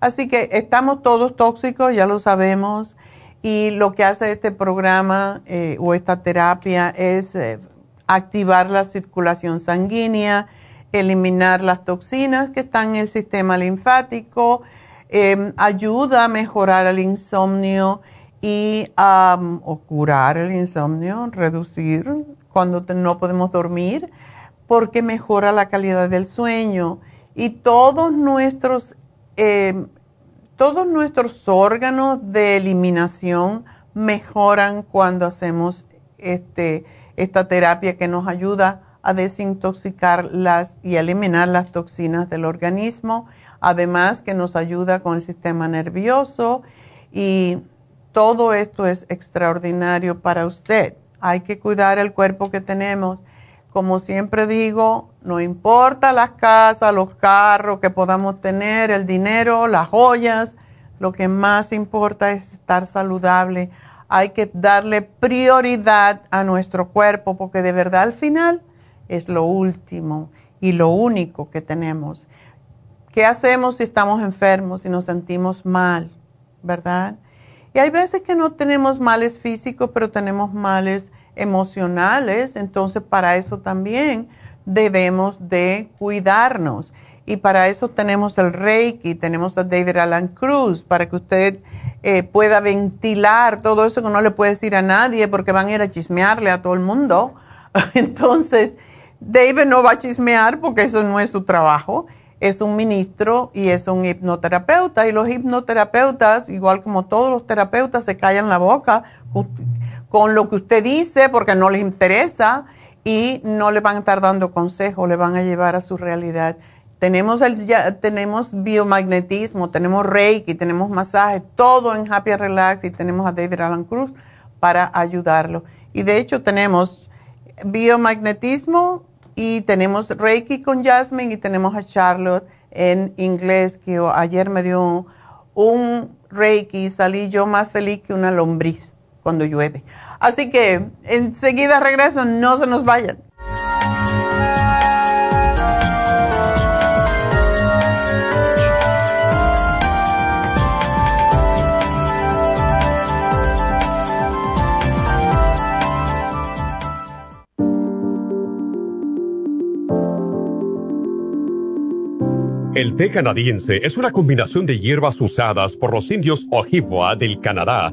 Así que estamos todos tóxicos, ya lo sabemos, y lo que hace este programa eh, o esta terapia es eh, activar la circulación sanguínea, eliminar las toxinas que están en el sistema linfático, em, ayuda a mejorar el insomnio y a curar el insomnio, reducir cuando no podemos dormir, porque mejora la calidad del sueño. Y todos nuestros eh, todos nuestros órganos de eliminación mejoran cuando hacemos este, esta terapia que nos ayuda a desintoxicar las y eliminar las toxinas del organismo, además que nos ayuda con el sistema nervioso y todo esto es extraordinario para usted. Hay que cuidar el cuerpo que tenemos como siempre digo, no importa las casas, los carros que podamos tener, el dinero, las joyas, lo que más importa es estar saludable. Hay que darle prioridad a nuestro cuerpo porque de verdad al final es lo último y lo único que tenemos. ¿Qué hacemos si estamos enfermos, y nos sentimos mal, verdad? Y hay veces que no tenemos males físicos, pero tenemos males emocionales, entonces para eso también debemos de cuidarnos. Y para eso tenemos el Reiki, tenemos a David Alan Cruz, para que usted eh, pueda ventilar todo eso que no le puede decir a nadie porque van a ir a chismearle a todo el mundo. *laughs* Entonces, David no va a chismear porque eso no es su trabajo. Es un ministro y es un hipnoterapeuta. Y los hipnoterapeutas, igual como todos los terapeutas, se callan la boca con lo que usted dice porque no les interesa y no le van a estar dando consejos, le van a llevar a su realidad. Tenemos, el, ya, tenemos biomagnetismo, tenemos reiki, tenemos masaje, todo en Happy Relax y tenemos a David Alan Cruz para ayudarlo. Y de hecho tenemos biomagnetismo y tenemos reiki con Jasmine y tenemos a Charlotte en inglés que ayer me dio un, un reiki y salí yo más feliz que una lombriz cuando llueve. Así que enseguida regreso, no se nos vayan. El té canadiense es una combinación de hierbas usadas por los indios Ojibwa del Canadá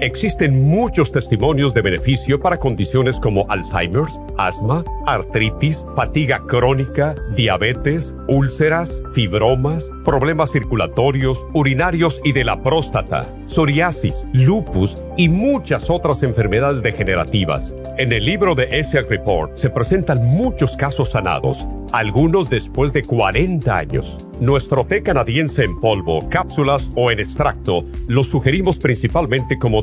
existen muchos testimonios de beneficio para condiciones como Alzheimer's, asma, artritis, fatiga crónica, diabetes, úlceras, fibromas, problemas circulatorios, urinarios y de la próstata, psoriasis, lupus y muchas otras enfermedades degenerativas. En el libro de ESIAC Report se presentan muchos casos sanados, algunos después de 40 años. Nuestro té canadiense en polvo, cápsulas o en extracto lo sugerimos principalmente como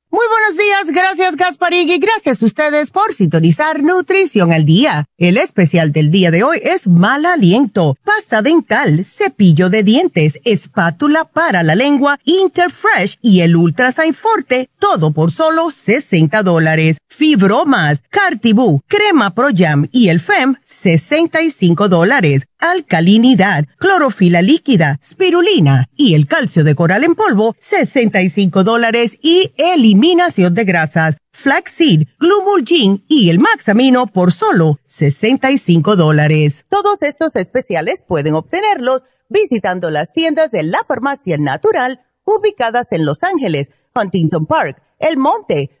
Muy buenos días, gracias Gasparig y gracias a ustedes por sintonizar Nutrición al Día. El especial del día de hoy es mal aliento, pasta dental, cepillo de dientes, espátula para la lengua, Interfresh y el Ultrasign Forte, todo por solo 60 dólares. Fibromas, Cartibú, crema Pro Jam y el FEM, 65 dólares alcalinidad, clorofila líquida, spirulina y el calcio de coral en polvo, 65 dólares y eliminación de grasas, flaxseed, glumulgin y el maxamino por solo 65 dólares. Todos estos especiales pueden obtenerlos visitando las tiendas de la farmacia natural ubicadas en Los Ángeles, Huntington Park, El Monte,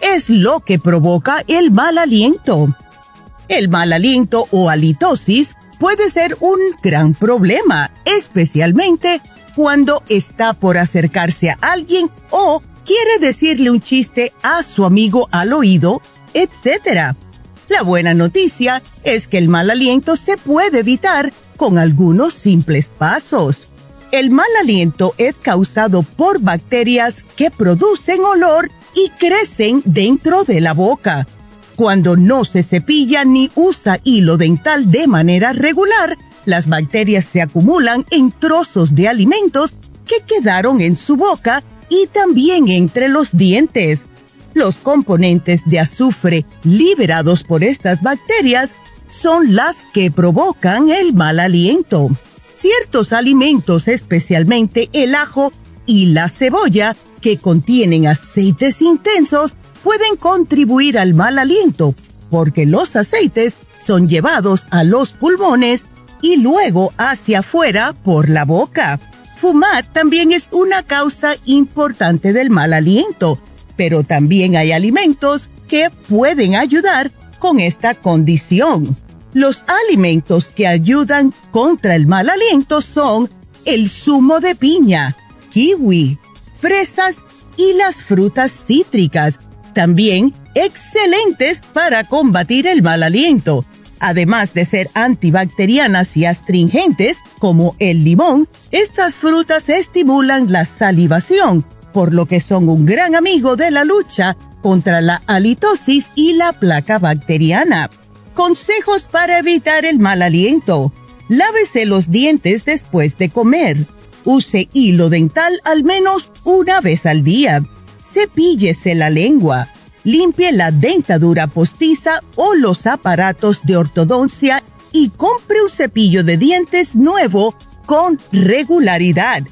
Es lo que provoca el mal aliento? El mal aliento o halitosis puede ser un gran problema, especialmente cuando está por acercarse a alguien o quiere decirle un chiste a su amigo al oído, etc. La buena noticia es que el mal aliento se puede evitar con algunos simples pasos. El mal aliento es causado por bacterias que producen olor y crecen dentro de la boca. Cuando no se cepilla ni usa hilo dental de manera regular, las bacterias se acumulan en trozos de alimentos que quedaron en su boca y también entre los dientes. Los componentes de azufre liberados por estas bacterias son las que provocan el mal aliento. Ciertos alimentos, especialmente el ajo y la cebolla, que contienen aceites intensos pueden contribuir al mal aliento porque los aceites son llevados a los pulmones y luego hacia afuera por la boca. Fumar también es una causa importante del mal aliento, pero también hay alimentos que pueden ayudar con esta condición. Los alimentos que ayudan contra el mal aliento son el zumo de piña, kiwi, fresas y las frutas cítricas, también excelentes para combatir el mal aliento. Además de ser antibacterianas y astringentes, como el limón, estas frutas estimulan la salivación, por lo que son un gran amigo de la lucha contra la halitosis y la placa bacteriana. Consejos para evitar el mal aliento. Lávese los dientes después de comer Use hilo dental al menos una vez al día. Cepíllese la lengua. Limpie la dentadura postiza o los aparatos de ortodoncia y compre un cepillo de dientes nuevo con regularidad.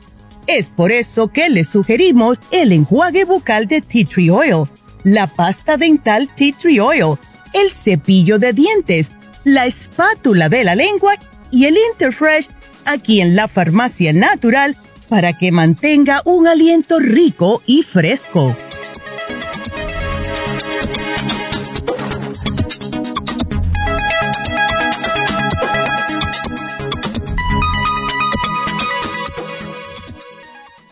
Es por eso que le sugerimos el enjuague bucal de Tea Tree Oil, la pasta dental Tea Tree Oil, el cepillo de dientes, la espátula de la lengua y el Interfresh aquí en la farmacia natural para que mantenga un aliento rico y fresco.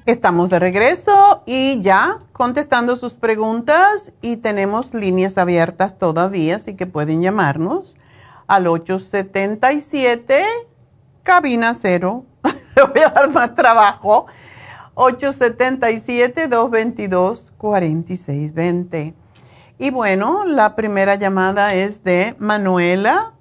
Estamos de regreso y ya contestando sus preguntas y tenemos líneas abiertas todavía, así que pueden llamarnos al 877 cabina cero. *laughs* Le voy a dar más trabajo. 877-222-4620. Y bueno, la primera llamada es de Manuela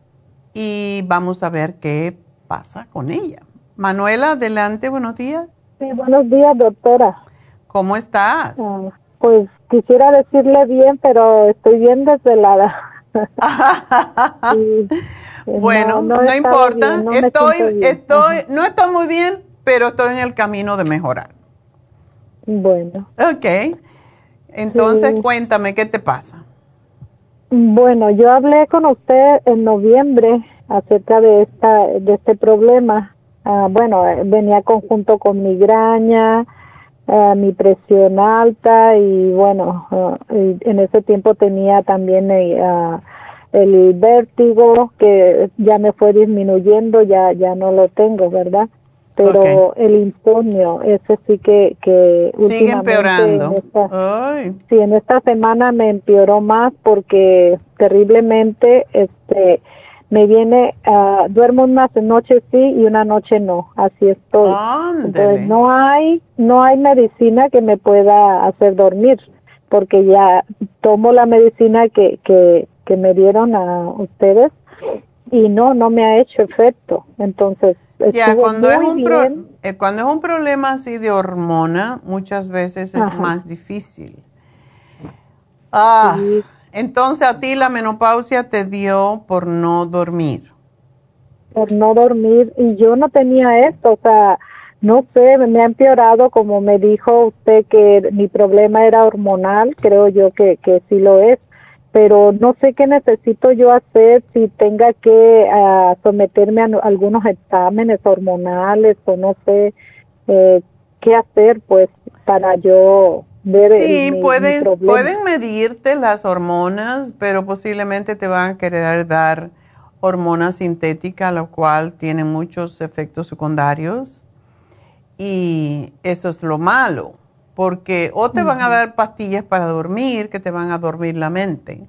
y vamos a ver qué pasa con ella. Manuela, adelante, buenos días. Sí, buenos días, doctora. ¿Cómo estás? Ah, pues quisiera decirle bien, pero estoy bien desvelada. *laughs* *laughs* bueno, no, importa. estoy, estoy, no estoy muy bien, pero estoy en el camino de mejorar. Bueno. Ok. Entonces, cuéntame, ¿qué te pasa? Bueno, yo hablé con usted en noviembre acerca de esta de este problema Ah, bueno, venía conjunto con migraña, uh, mi presión alta y bueno, ah, en ese tiempo tenía también el vértigo que ya me fue disminuyendo, ya ya no lo tengo, ¿verdad? Pero el insomnio, ese sí que que sigue empeorando. sí, en esta semana me empeoró más porque terriblemente este me viene, uh, duermo una noche sí y una noche no, así estoy. Entonces no hay, no hay medicina que me pueda hacer dormir, porque ya tomo la medicina que, que, que me dieron a ustedes y no, no me ha hecho efecto. Entonces, ya, cuando es, un eh, cuando es un problema así de hormona, muchas veces es más difícil. Ah, entonces a ti la menopausia te dio por no dormir. Por no dormir y yo no tenía esto, o sea, no sé, me ha empeorado como me dijo usted que mi problema era hormonal, creo yo que, que sí lo es, pero no sé qué necesito yo hacer, si tenga que ah, someterme a algunos exámenes hormonales o no sé eh, qué hacer pues para yo sí, pueden, pueden medirte las hormonas, pero posiblemente te van a querer dar hormonas sintéticas, lo cual tiene muchos efectos secundarios. Y eso es lo malo, porque o te van a dar pastillas para dormir, que te van a dormir la mente.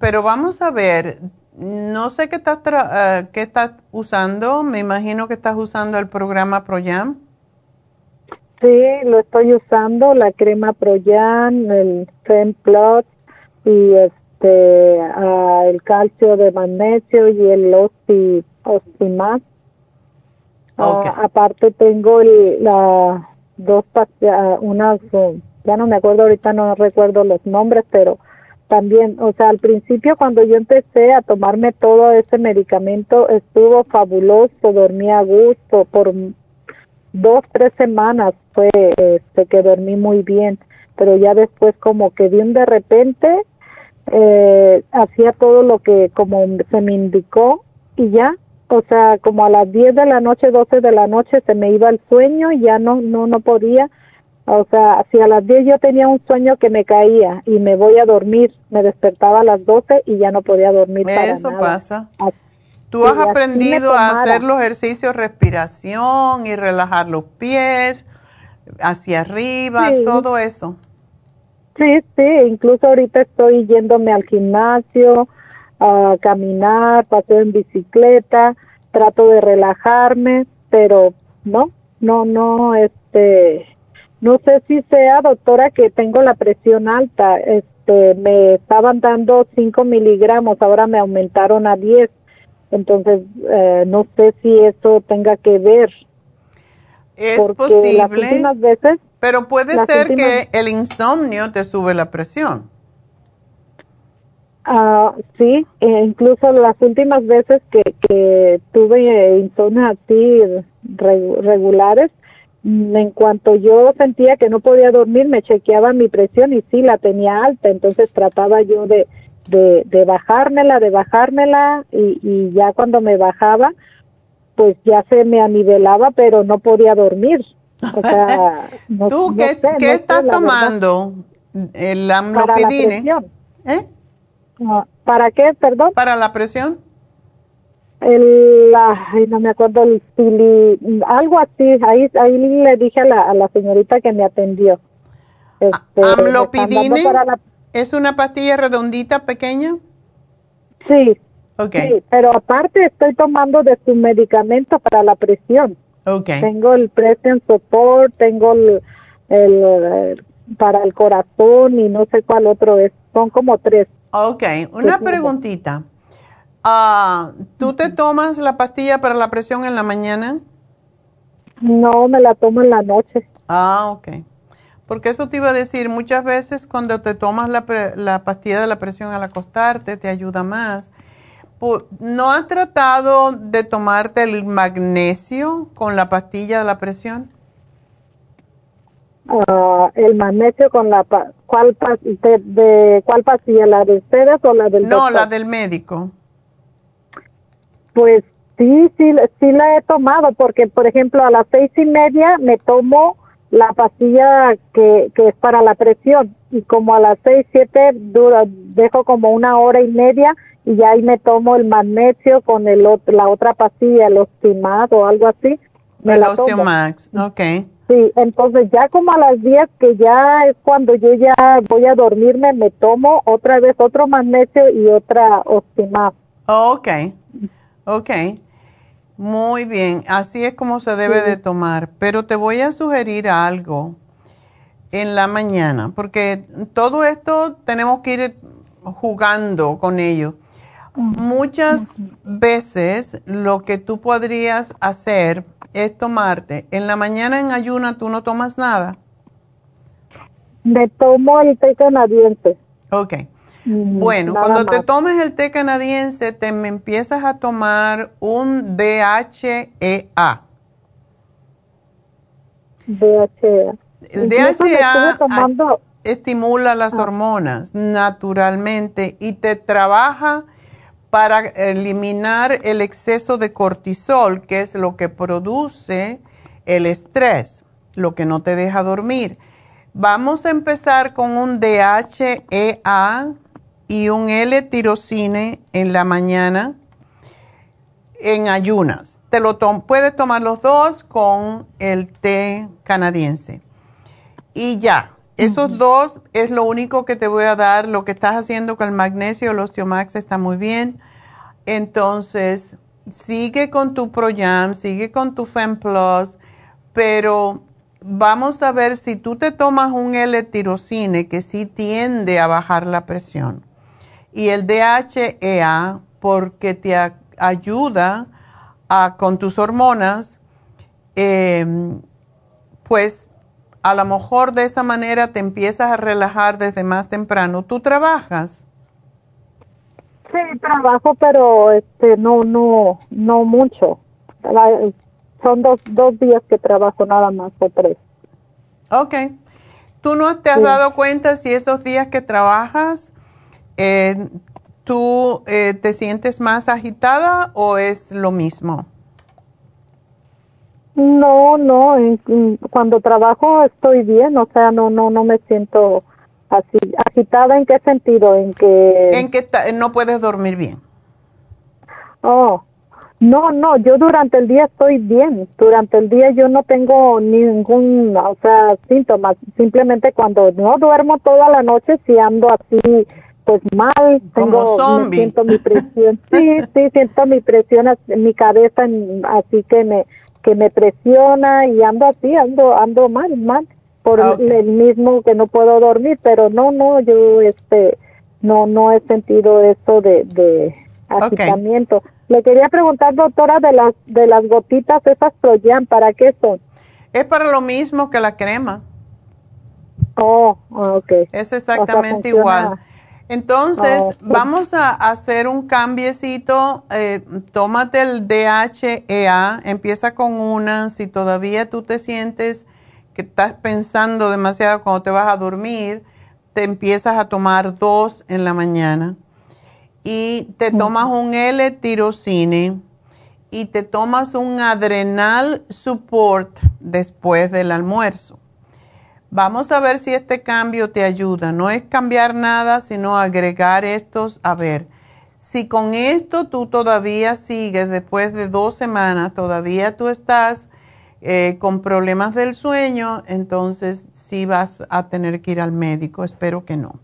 Pero vamos a ver, no sé qué estás, uh, qué estás usando, me imagino que estás usando el programa ProYam. Sí, lo estoy usando, la crema Proyan, el Fem Plus y este ah, el calcio de magnesio y el Osti, Ostimax. Ah, aparte tengo la dos uh, unas ya no me acuerdo ahorita no recuerdo los nombres, pero también, o sea, al principio cuando yo empecé a tomarme todo ese medicamento estuvo fabuloso, dormía a gusto por dos, tres semanas fue este, que dormí muy bien, pero ya después como que un de repente eh, hacía todo lo que como se me indicó y ya, o sea, como a las 10 de la noche, 12 de la noche se me iba el sueño y ya no, no, no podía. O sea, si a las 10 yo tenía un sueño que me caía y me voy a dormir, me despertaba a las 12 y ya no podía dormir. Eso pasa. Tú has aprendido a hacer los ejercicios respiración y relajar los pies hacia arriba, todo eso. Sí, sí, incluso ahorita estoy yéndome al gimnasio, a caminar, paseo en bicicleta, trato de relajarme, pero no, no, no, este, no sé si sea, doctora, que tengo la presión alta, este, me estaban dando 5 miligramos, ahora me aumentaron a 10 entonces, eh, no sé si eso tenga que ver. Es posible, veces, pero puede ser que el insomnio te sube la presión. Ah, sí, e incluso las últimas veces que, que tuve insomnio así regulares, mm, en cuanto yo sentía que no podía dormir, me chequeaba mi presión y sí la tenía alta, entonces trataba yo de, de, de bajármela, de bajármela y, y ya cuando me bajaba, pues ya se me anivelaba, pero no podía dormir. O sea, *laughs* ¿Tú qué, ¿qué estás tomando? ¿El amlopidine? ¿Eh? ¿Para qué, perdón? ¿Para la presión? El, no me acuerdo, el algo así, ahí, ahí le dije a la, a la señorita que me atendió. Este, ¿Amlopidine? ¿Es una pastilla redondita, pequeña? Sí. Okay. Sí, pero aparte estoy tomando de su medicamento para la presión. Okay. Tengo el Present Support, tengo el, el, para el corazón y no sé cuál otro es. Son como tres. Ok, una preguntita. Uh, ¿Tú te tomas la pastilla para la presión en la mañana? No, me la tomo en la noche. Ah, ok. Porque eso te iba a decir, muchas veces cuando te tomas la, la pastilla de la presión al acostarte, te ayuda más. ¿No has tratado de tomarte el magnesio con la pastilla de la presión? Uh, el magnesio con la ¿cuál, de, cuál pastilla la de ustedes o la del no la del médico. Pues sí sí sí la he tomado porque por ejemplo a las seis y media me tomo la pastilla que, que es para la presión y como a las seis siete dura dejo como una hora y media y ya ahí me tomo el magnesio con el la otra pastilla el Ostimax o algo así el Osteomax, ok Sí, entonces ya como a las 10 que ya es cuando yo ya voy a dormirme, me tomo otra vez otro magnesio y otra Ostimaz. ok, ok. Muy bien, así es como se debe de tomar. Pero te voy a sugerir algo en la mañana, porque todo esto tenemos que ir jugando con ello. Muchas veces lo que tú podrías hacer es tomarte, en la mañana en ayuna tú no tomas nada. Me tomo el té canadiense. Ok. Mm, bueno, cuando te tomes el té canadiense, te me empiezas a tomar un DHEA. DHEA. El DHEA estimula las ah. hormonas naturalmente y te trabaja para eliminar el exceso de cortisol, que es lo que produce el estrés, lo que no te deja dormir. Vamos a empezar con un DHEA y un L-tirocine en la mañana en ayunas. Te lo puedes tomar los dos con el té canadiense. Y ya, esos dos es lo único que te voy a dar. Lo que estás haciendo con el magnesio, el osteomax está muy bien. Entonces, sigue con tu Proyam, sigue con tu FemPlus, pero vamos a ver si tú te tomas un L-tirocine que sí tiende a bajar la presión y el DHEA porque te ayuda a, con tus hormonas, em, pues a lo mejor de esa manera te empiezas a relajar desde más temprano. ¿Tú trabajas? Sí, trabajo, pero este no no no mucho. son dos, dos días que trabajo nada más o tres. Ok. ¿Tú no te has dado cuenta si esos días que trabajas eh, tú eh, te sientes más agitada o es lo mismo? No, no, cuando trabajo estoy bien, o sea, no no no me siento así agitada en qué sentido, en que en que no puedes dormir bien. Oh. No, no, yo durante el día estoy bien. Durante el día yo no tengo ningún, o sea, síntomas. Simplemente cuando no duermo toda la noche, si ando así pues mal, tengo, siento mi presión, sí, sí, siento mi presión en mi cabeza, así que me, que me presiona y ando así, ando, ando mal, mal, por ah, el mismo que no puedo dormir, pero no, no, yo, este, no, no he sentido esto de, de agitamiento. Le quería preguntar, doctora, de las, de las gotitas esas Proyan, ¿para qué son? Es para lo mismo que la crema. Oh, ok. Es exactamente igual Entonces, vamos a hacer un cambiecito. Eh, tómate el DHEA, empieza con una. Si todavía tú te sientes que estás pensando demasiado cuando te vas a dormir, te empiezas a tomar dos en la mañana. Y te tomas un L-tirocine y te tomas un adrenal support después del almuerzo. Vamos a ver si este cambio te ayuda. No es cambiar nada, sino agregar estos. A ver, si con esto tú todavía sigues después de dos semanas, todavía tú estás eh, con problemas del sueño, entonces sí vas a tener que ir al médico. Espero que no.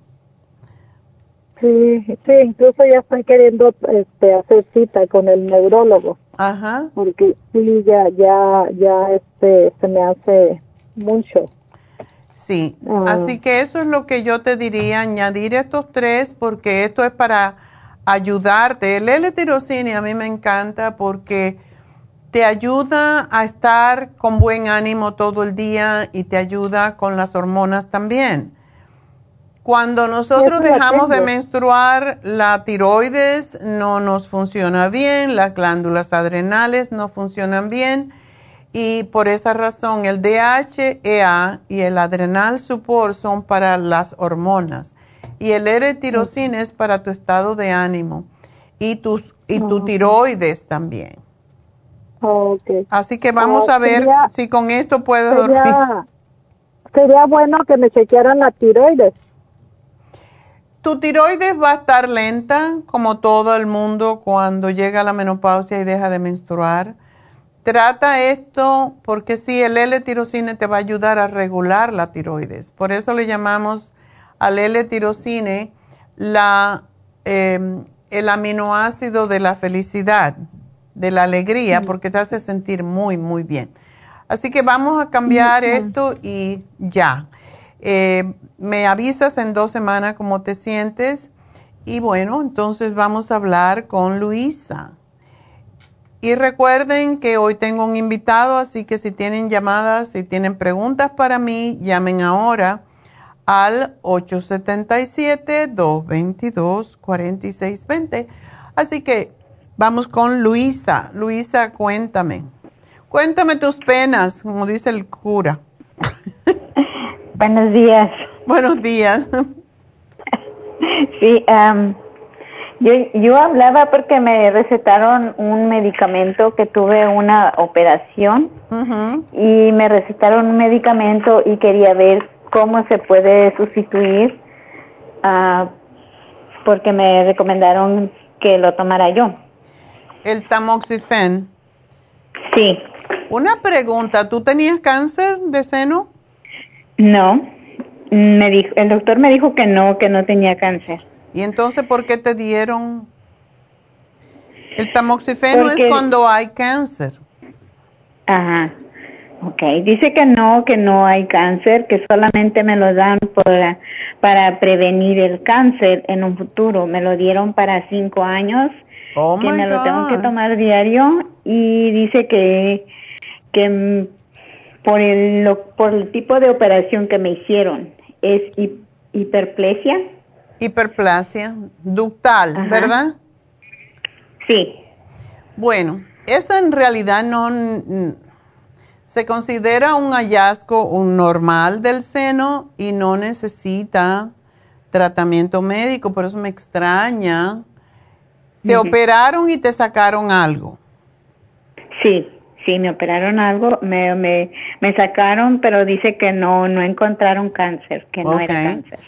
Sí, sí, incluso ya estoy queriendo este, hacer cita con el neurólogo. Ajá. Porque sí, ya, ya, ya, este, se me hace mucho. Sí, así que eso es lo que yo te diría, añadir estos tres porque esto es para ayudarte. El L-tirocine a mí me encanta porque te ayuda a estar con buen ánimo todo el día y te ayuda con las hormonas también. Cuando nosotros dejamos de menstruar, la tiroides no nos funciona bien, las glándulas adrenales no funcionan bien y por esa razón el DHEA y el adrenal support son para las hormonas y el R-tirosina es para tu estado de ánimo y, tus, y tu tiroides también. Así que vamos ah, a ver si con esto puedo dormir. Sería bueno que me chequearan la tiroides. Tu tiroides va a estar lenta, como todo el mundo, cuando llega la menopausia y deja de menstruar. Trata esto porque sí, el L-tirocine te va a ayudar a regular la tiroides. Por eso le llamamos al L-tirocine la, em, el aminoácido de la felicidad, de la alegría, porque te hace sentir muy, muy bien. Así que vamos a cambiar esto y ya. Eh, me avisas en dos semanas cómo te sientes. Y bueno, entonces vamos a hablar con Luisa. Y recuerden que hoy tengo un invitado, así que si tienen llamadas, si tienen preguntas para mí, llamen ahora al 877-222-4620. Así que vamos con Luisa. Luisa, cuéntame. Cuéntame tus penas, como dice el cura. *laughs* Buenos días. Buenos días. sí, um, yo, yo hablaba porque me recetaron un medicamento que tuve una operación y me recetaron un medicamento y quería ver cómo se puede sustituir uh, porque me recomendaron que lo tomara yo. El tamoxifen. Sí. Una pregunta, ¿tú tenías cáncer de seno? No, me dijo, el doctor me dijo que no, que no tenía cáncer. ¿Y entonces por qué te dieron? El tamoxifeno es cuando hay cáncer. Ajá. Ok, dice que no, que no hay cáncer, que solamente me lo dan para, para prevenir el cáncer en un futuro. Me lo dieron para cinco años, oh que me lo tengo que tomar diario y dice que, que por el, por el tipo de operación que me hicieron, es hiperplasia hiperplasia ductal, ¿verdad? Sí. Bueno, esa en realidad no se considera un hallazgo un normal del seno y no necesita tratamiento médico, por eso me extraña. Te operaron y te sacaron algo. Sí, sí, me operaron algo, me, me, me sacaron, pero dice que no, no encontraron cáncer, que no era cáncer.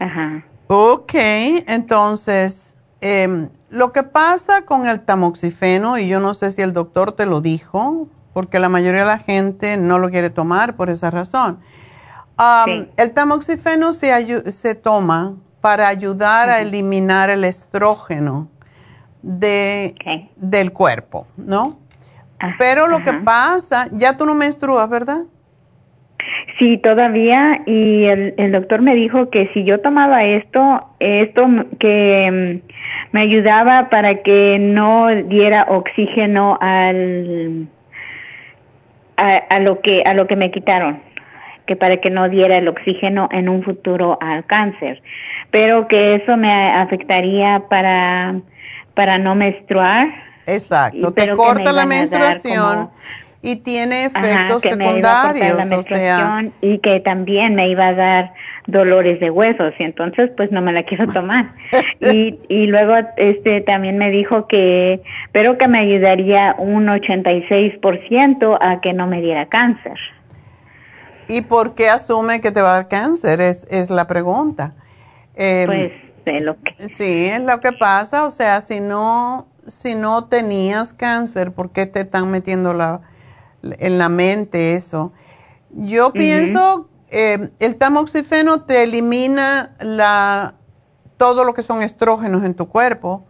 Ajá. Ok, entonces, em, lo que pasa con el tamoxifeno, y yo no sé si el doctor te lo dijo, porque la mayoría de la gente no lo quiere tomar por esa razón. El tamoxifeno se, se, toma para ayudar a eliminar el estrógeno de, del cuerpo, ¿no? Ah, Pero lo que pasa, ya tú no menstruas, ¿verdad? Sí, todavía, y el, el, doctor me dijo que si yo tomaba esto, esto que mm, me ayudaba para que no diera oxígeno al a, a, lo que a lo que me quitaron, que para que no diera el oxígeno en un futuro al cáncer. pero que eso me afectaría para, para no menstruar. Exacto, te corta la menstruación y tiene efectos secundarios, o sea, y que también me iba a dar dolores de huesos y entonces pues no me la quiero tomar. *laughs* y, y luego este también me dijo que pero que me ayudaría un 86% a que no me diera cáncer. ¿Y por qué asume que te va a dar cáncer? Es, es la pregunta. Em, pues de lo que Sí, es lo que pasa, o sea, si no si no tenías cáncer, ¿por qué te están metiendo la en la mente eso. Yo pienso, eh, el tamoxifeno te elimina la, todo lo que son estrógenos en tu cuerpo,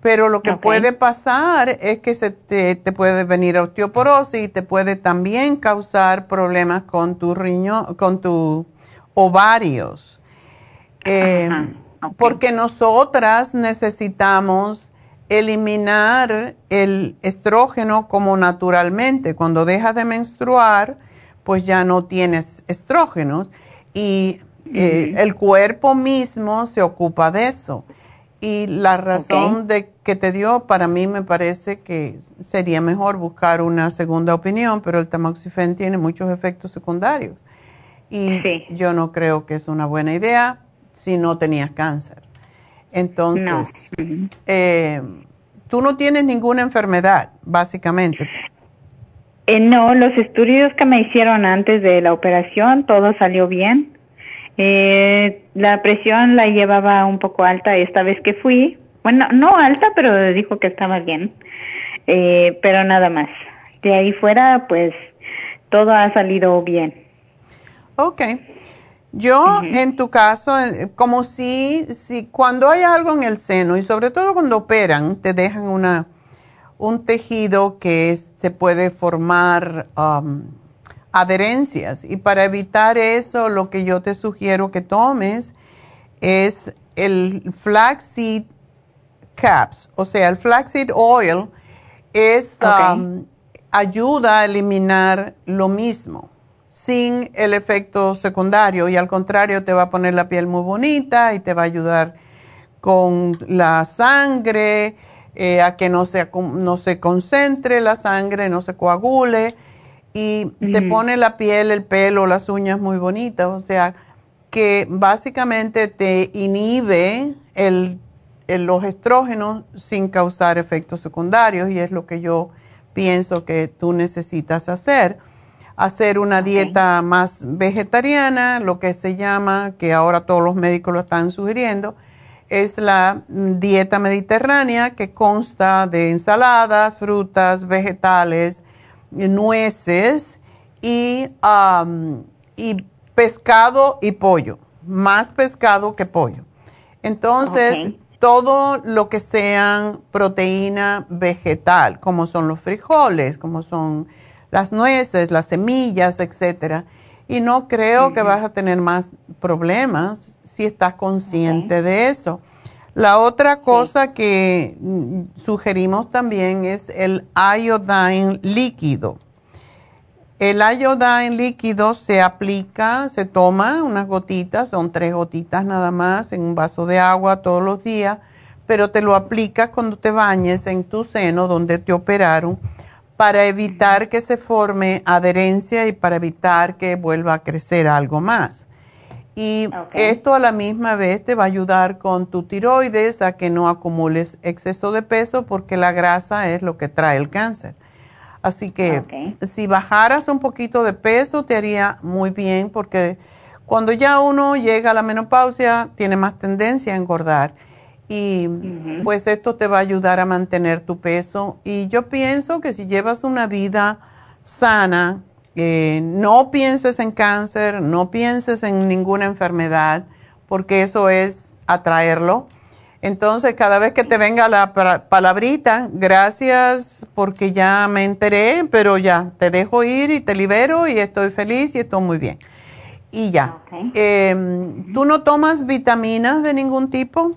pero lo que puede pasar es que se te, puede venir osteoporosis y te puede también causar problemas con tu riñón, con tus ovarios. Eh, porque nosotras necesitamos eliminar el estrógeno como naturalmente. Cuando dejas de menstruar, pues ya no tienes estrógenos y eh, el cuerpo mismo se ocupa de eso. Y la razón de que te dio, para mí me parece que sería mejor buscar una segunda opinión, pero el tamoxifen tiene muchos efectos secundarios. Y yo no creo que es una buena idea si no tenías cáncer. Entonces, eh, tú no tienes ninguna enfermedad, básicamente. Eh, no, los estudios que me hicieron antes de la operación, todo salió bien. Eh, la presión la llevaba un poco alta esta vez que fui. Bueno, no alta, pero dijo que estaba bien. pero nada más. De ahí fuera, pues todo ha salido bien. Ok. Yo, en tu caso, eh, como si, si cuando hay algo en el seno y sobre todo cuando operan, te dejan una, un tejido que se puede formar um, adherencias. Y para evitar eso, lo que yo te sugiero que tomes es el flaxseed caps, o sea, el flaxseed oil es, um, ayuda a eliminar lo mismo sin el efecto secundario y al contrario te va a poner la piel muy bonita y te va a ayudar con la sangre, eh, a que no se, no se concentre la sangre, no se coagule y te pone la piel, el pelo, las uñas muy bonitas, o sea que básicamente te inhibe el, los estrógenos sin causar efectos secundarios y es lo que yo pienso que tú necesitas hacer hacer una dieta más vegetariana, lo que se llama, que ahora todos los médicos lo están sugiriendo, es la dieta mediterránea que consta de ensaladas, frutas, vegetales, nueces y, y pescado y pollo, más pescado que pollo. Entonces, todo lo que sean proteína vegetal, como son los frijoles, como son las nueces, las semillas, etcétera. Y no creo que vas a tener más problemas si estás consciente de eso. La otra cosa que mm, sugerimos también es el iodine líquido. El iodine líquido se aplica, se toma unas gotitas, son tres gotitas nada más en un vaso de agua todos los días, pero te lo aplicas cuando te bañes en tu seno donde te operaron para evitar que se forme adherencia y para evitar que vuelva a crecer algo más. Y esto a la misma vez te va a ayudar con tu tiroides a que no acumules exceso de peso porque la grasa es lo que trae el cáncer. Así que si bajaras un poquito de peso te haría muy bien porque cuando ya uno llega a la menopausia tiene más tendencia a engordar y pues esto te va a ayudar a mantener tu peso. Y yo pienso que si llevas una vida sana, eh, no pienses en cáncer, no pienses en ninguna enfermedad, porque eso es atraerlo. Entonces, cada vez que te venga la palabrita, gracias porque ya me enteré, pero ya te dejo ir y te libero y estoy feliz y estoy muy bien. Y ya. Em, ¿Tú no tomas vitaminas de ningún tipo?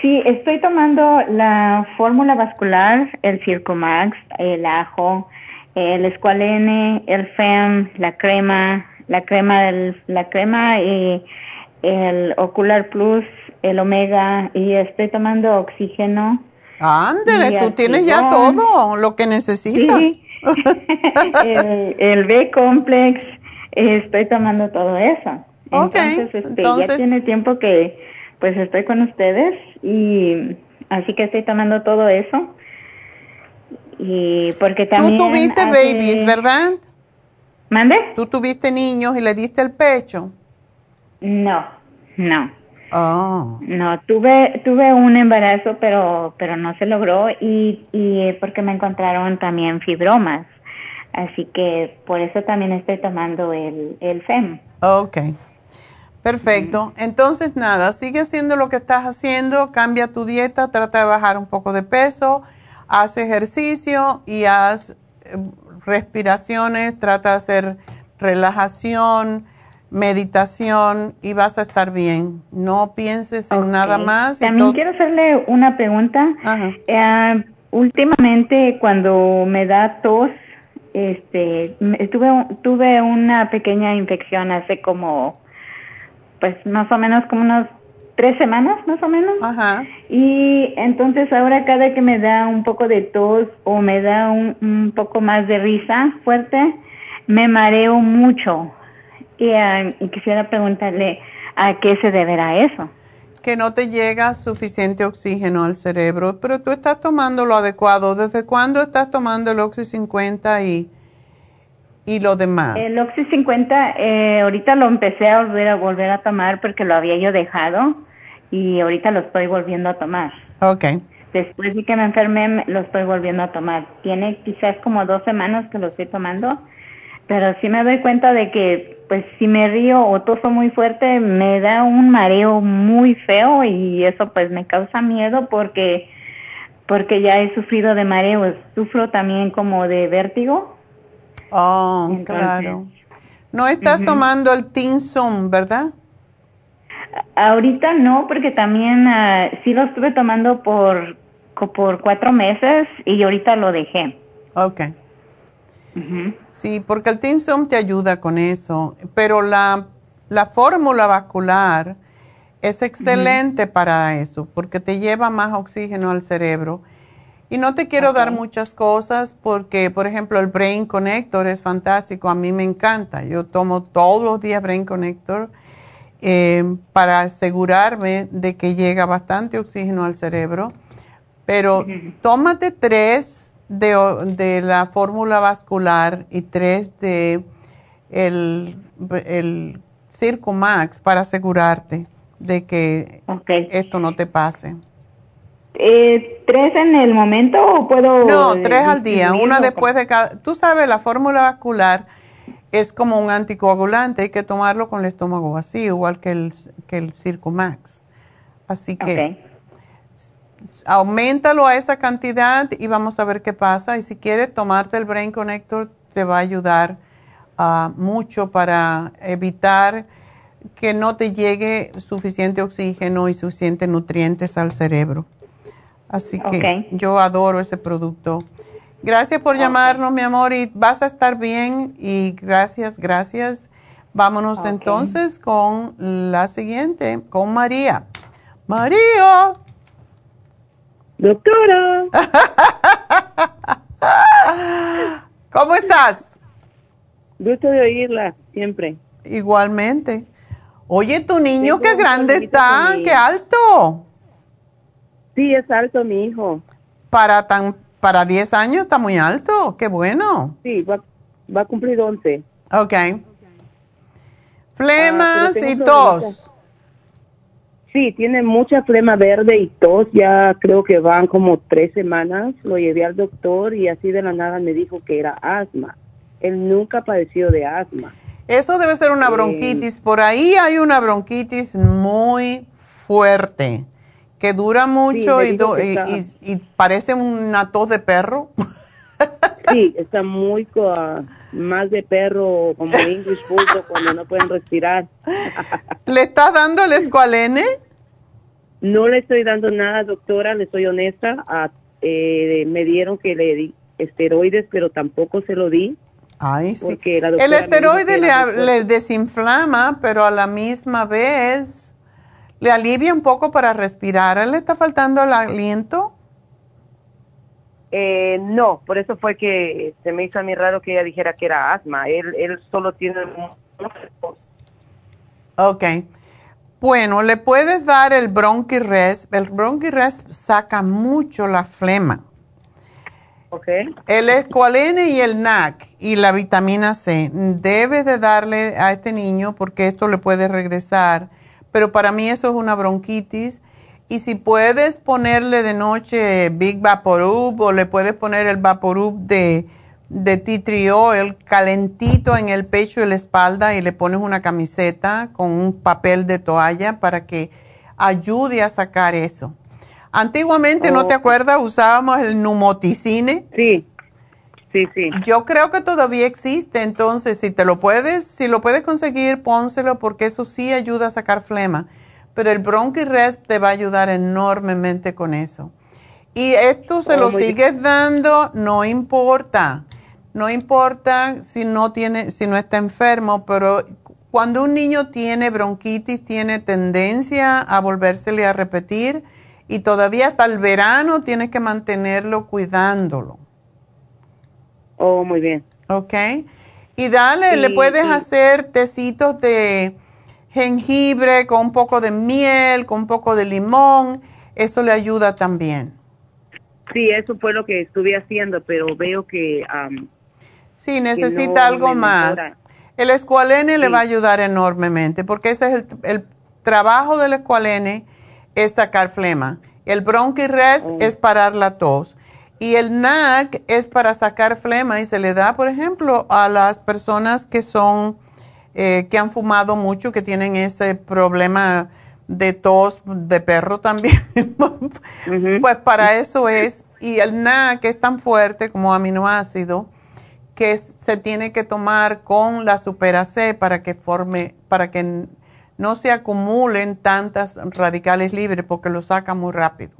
Sí, estoy tomando la fórmula vascular, el Circomax, el ajo, el escualene, el FEM, la crema, la crema, del, la crema y el Ocular Plus, el Omega y estoy tomando oxígeno. Ándele, tú tienes ya todo lo que necesitas. *laughs* el, el B-Complex, estoy tomando todo eso. entonces, este, entonces, ya tiene tiempo que pues estoy con ustedes y así que estoy tomando todo eso. Y porque también... Tú tuviste babies, ¿verdad? ¿Mande? ¿Tú tuviste niños y le diste el pecho? No, no. Oh. No, tuve tuve un embarazo, pero pero no se logró y, y porque me encontraron también fibromas. Así que por eso también estoy tomando el, el FEM. Ok. Perfecto. Entonces, nada, sigue haciendo lo que estás haciendo, cambia tu dieta, trata de bajar un poco de peso, haz ejercicio y haz eh, respiraciones, trata de hacer relajación, meditación y vas a estar bien. No pienses en nada más. También quiero hacerle una pregunta. Eh, últimamente cuando me da tos, este, tuve, tuve una pequeña infección hace como, pues más o menos como unos tres semanas más o menos. Ajá. Y entonces ahora cada que me da un poco de tos o me da un, un poco más de risa fuerte, me mareo mucho. Y, ah, y quisiera preguntarle a qué se deberá eso. Que no te llega suficiente oxígeno al cerebro, pero tú estás tomando lo adecuado. ¿Desde cuándo estás tomando el Oxy 50 y, y lo demás? El Oxy 50, eh, ahorita lo empecé a volver, a volver a tomar porque lo había yo dejado y ahorita lo estoy volviendo a tomar. Ok. Después de que me enfermé, lo estoy volviendo a tomar. Tiene quizás como dos semanas que lo estoy tomando, pero sí me doy cuenta de que, pues, si me río o toso muy fuerte, me da un mareo muy feo y eso, pues, me causa miedo porque, porque ya he sufrido de mareos. Sufro también como de vértigo. Oh, claro. No estás tomando el Tinsum, ¿verdad? Ahorita no, porque también uh, sí lo estuve tomando por, por cuatro meses y ahorita lo dejé. Ok. Sí, porque el Tinsum te ayuda con eso, pero la, la fórmula vascular es excelente para eso, porque te lleva más oxígeno al cerebro. Y no te quiero dar muchas cosas porque, por ejemplo, el Brain Connector es fantástico, a mí me encanta. Yo tomo todos los días Brain Connector eh, para asegurarme de que llega bastante oxígeno al cerebro. Pero tómate tres de, de la fórmula vascular y tres de el, el Circo Max para asegurarte de que esto no te pase. Eh, ¿Tres en el momento o puedo...? No, tres al día, una después de cada... Tú sabes, la fórmula vascular es como un anticoagulante, hay que tomarlo con el estómago vacío, igual que el, que el Max. Así que aumentalo a esa cantidad y vamos a ver qué pasa. Y si quieres tomarte el Brain Connector, te va a ayudar uh, mucho para evitar que no te llegue suficiente oxígeno y suficientes nutrientes al cerebro. Así que yo adoro ese producto. Gracias por llamarnos, mi amor, y vas a estar bien. Y gracias, gracias. Vámonos entonces con la siguiente, con María. María. Doctora. *laughs* ¿Cómo estás? Gusto de oírla, siempre. Igualmente. Oye, tu niño, qué grande está, qué alto. Sí, es alto mi hijo. Para tan para 10 años está muy alto, qué bueno. Sí, va, a cumplir 11. Ok. Flemas ah, y tos. Sí, tiene mucha flema verde y tos, ya creo que van como tres semanas. Lo llevé al doctor y así de la nada me dijo que era asma. Él nunca ha padecido de asma. Eso debe ser una bronquitis. Por ahí hay una bronquitis muy fuerte que dura mucho y, y, parece una tos de perro. *laughs* Sí, está muy más de perro como English Bulldog cuando no pueden respirar. *laughs* ¿Le estás dando el escualene? No le estoy dando nada, doctora, le soy honesta. Ah, eh, me dieron que le di esteroides, pero tampoco se lo di. Ay, sí. El esteroide le, a- desinflama, pero a la misma vez le alivia un poco para respirar. ¿A él ¿Le está faltando el aliento? Eh, no, por eso fue que se me hizo a mí raro que ella dijera que era asma. Él, él solo tiene... Ok. Bueno, le puedes dar el Bronchirest. El Bronchirest saca mucho la flema. Ok. El escualene y el NAC y la vitamina C. Debes de darle a este niño porque esto le puede regresar. Pero para mí eso es una bronquitis. Y si puedes ponerle de noche Big Vaporub o le puedes poner el Vaporub de, de tea tree oil calentito en el pecho y la espalda y le pones una camiseta con un papel de toalla para que ayude a sacar eso. Antiguamente, ¿no te Ok. acuerdas? Usábamos el numoticine. Sí, sí, sí. Yo creo que todavía existe, entonces si te lo puedes, si lo puedes conseguir, pónselo porque eso sí ayuda a sacar flema. Pero el Bronchirest te va a ayudar enormemente con eso. Y esto se Oh, lo bien. sigues dando, no importa. No importa si no tiene, si no está enfermo, pero cuando un niño tiene bronquitis, tiene tendencia a volvérsele a repetir y todavía hasta el verano tienes que mantenerlo cuidándolo. Oh, muy bien. ¿ok? Y dale, Sí, le puedes sí. hacer tecitos de jengibre con un poco de miel, con un poco de limón, eso le ayuda también. Sí, eso fue lo que estuve haciendo, pero veo que... Sí, necesita no algo más. mejora. El escualene le va a ayudar enormemente, porque ese es el, el trabajo del escualene, es sacar flema. El bronchirest Oh. es parar la tos. Y el NAC es para sacar flema y se le da, por ejemplo, a las personas que son, eh, que han fumado mucho, que tienen ese problema de tos de perro también. *laughs* Pues para eso es, y el NAC es tan fuerte como aminoácido que se tiene que tomar con la supera C para que forme, para que no se acumulen tantas radicales libres porque lo saca muy rápido.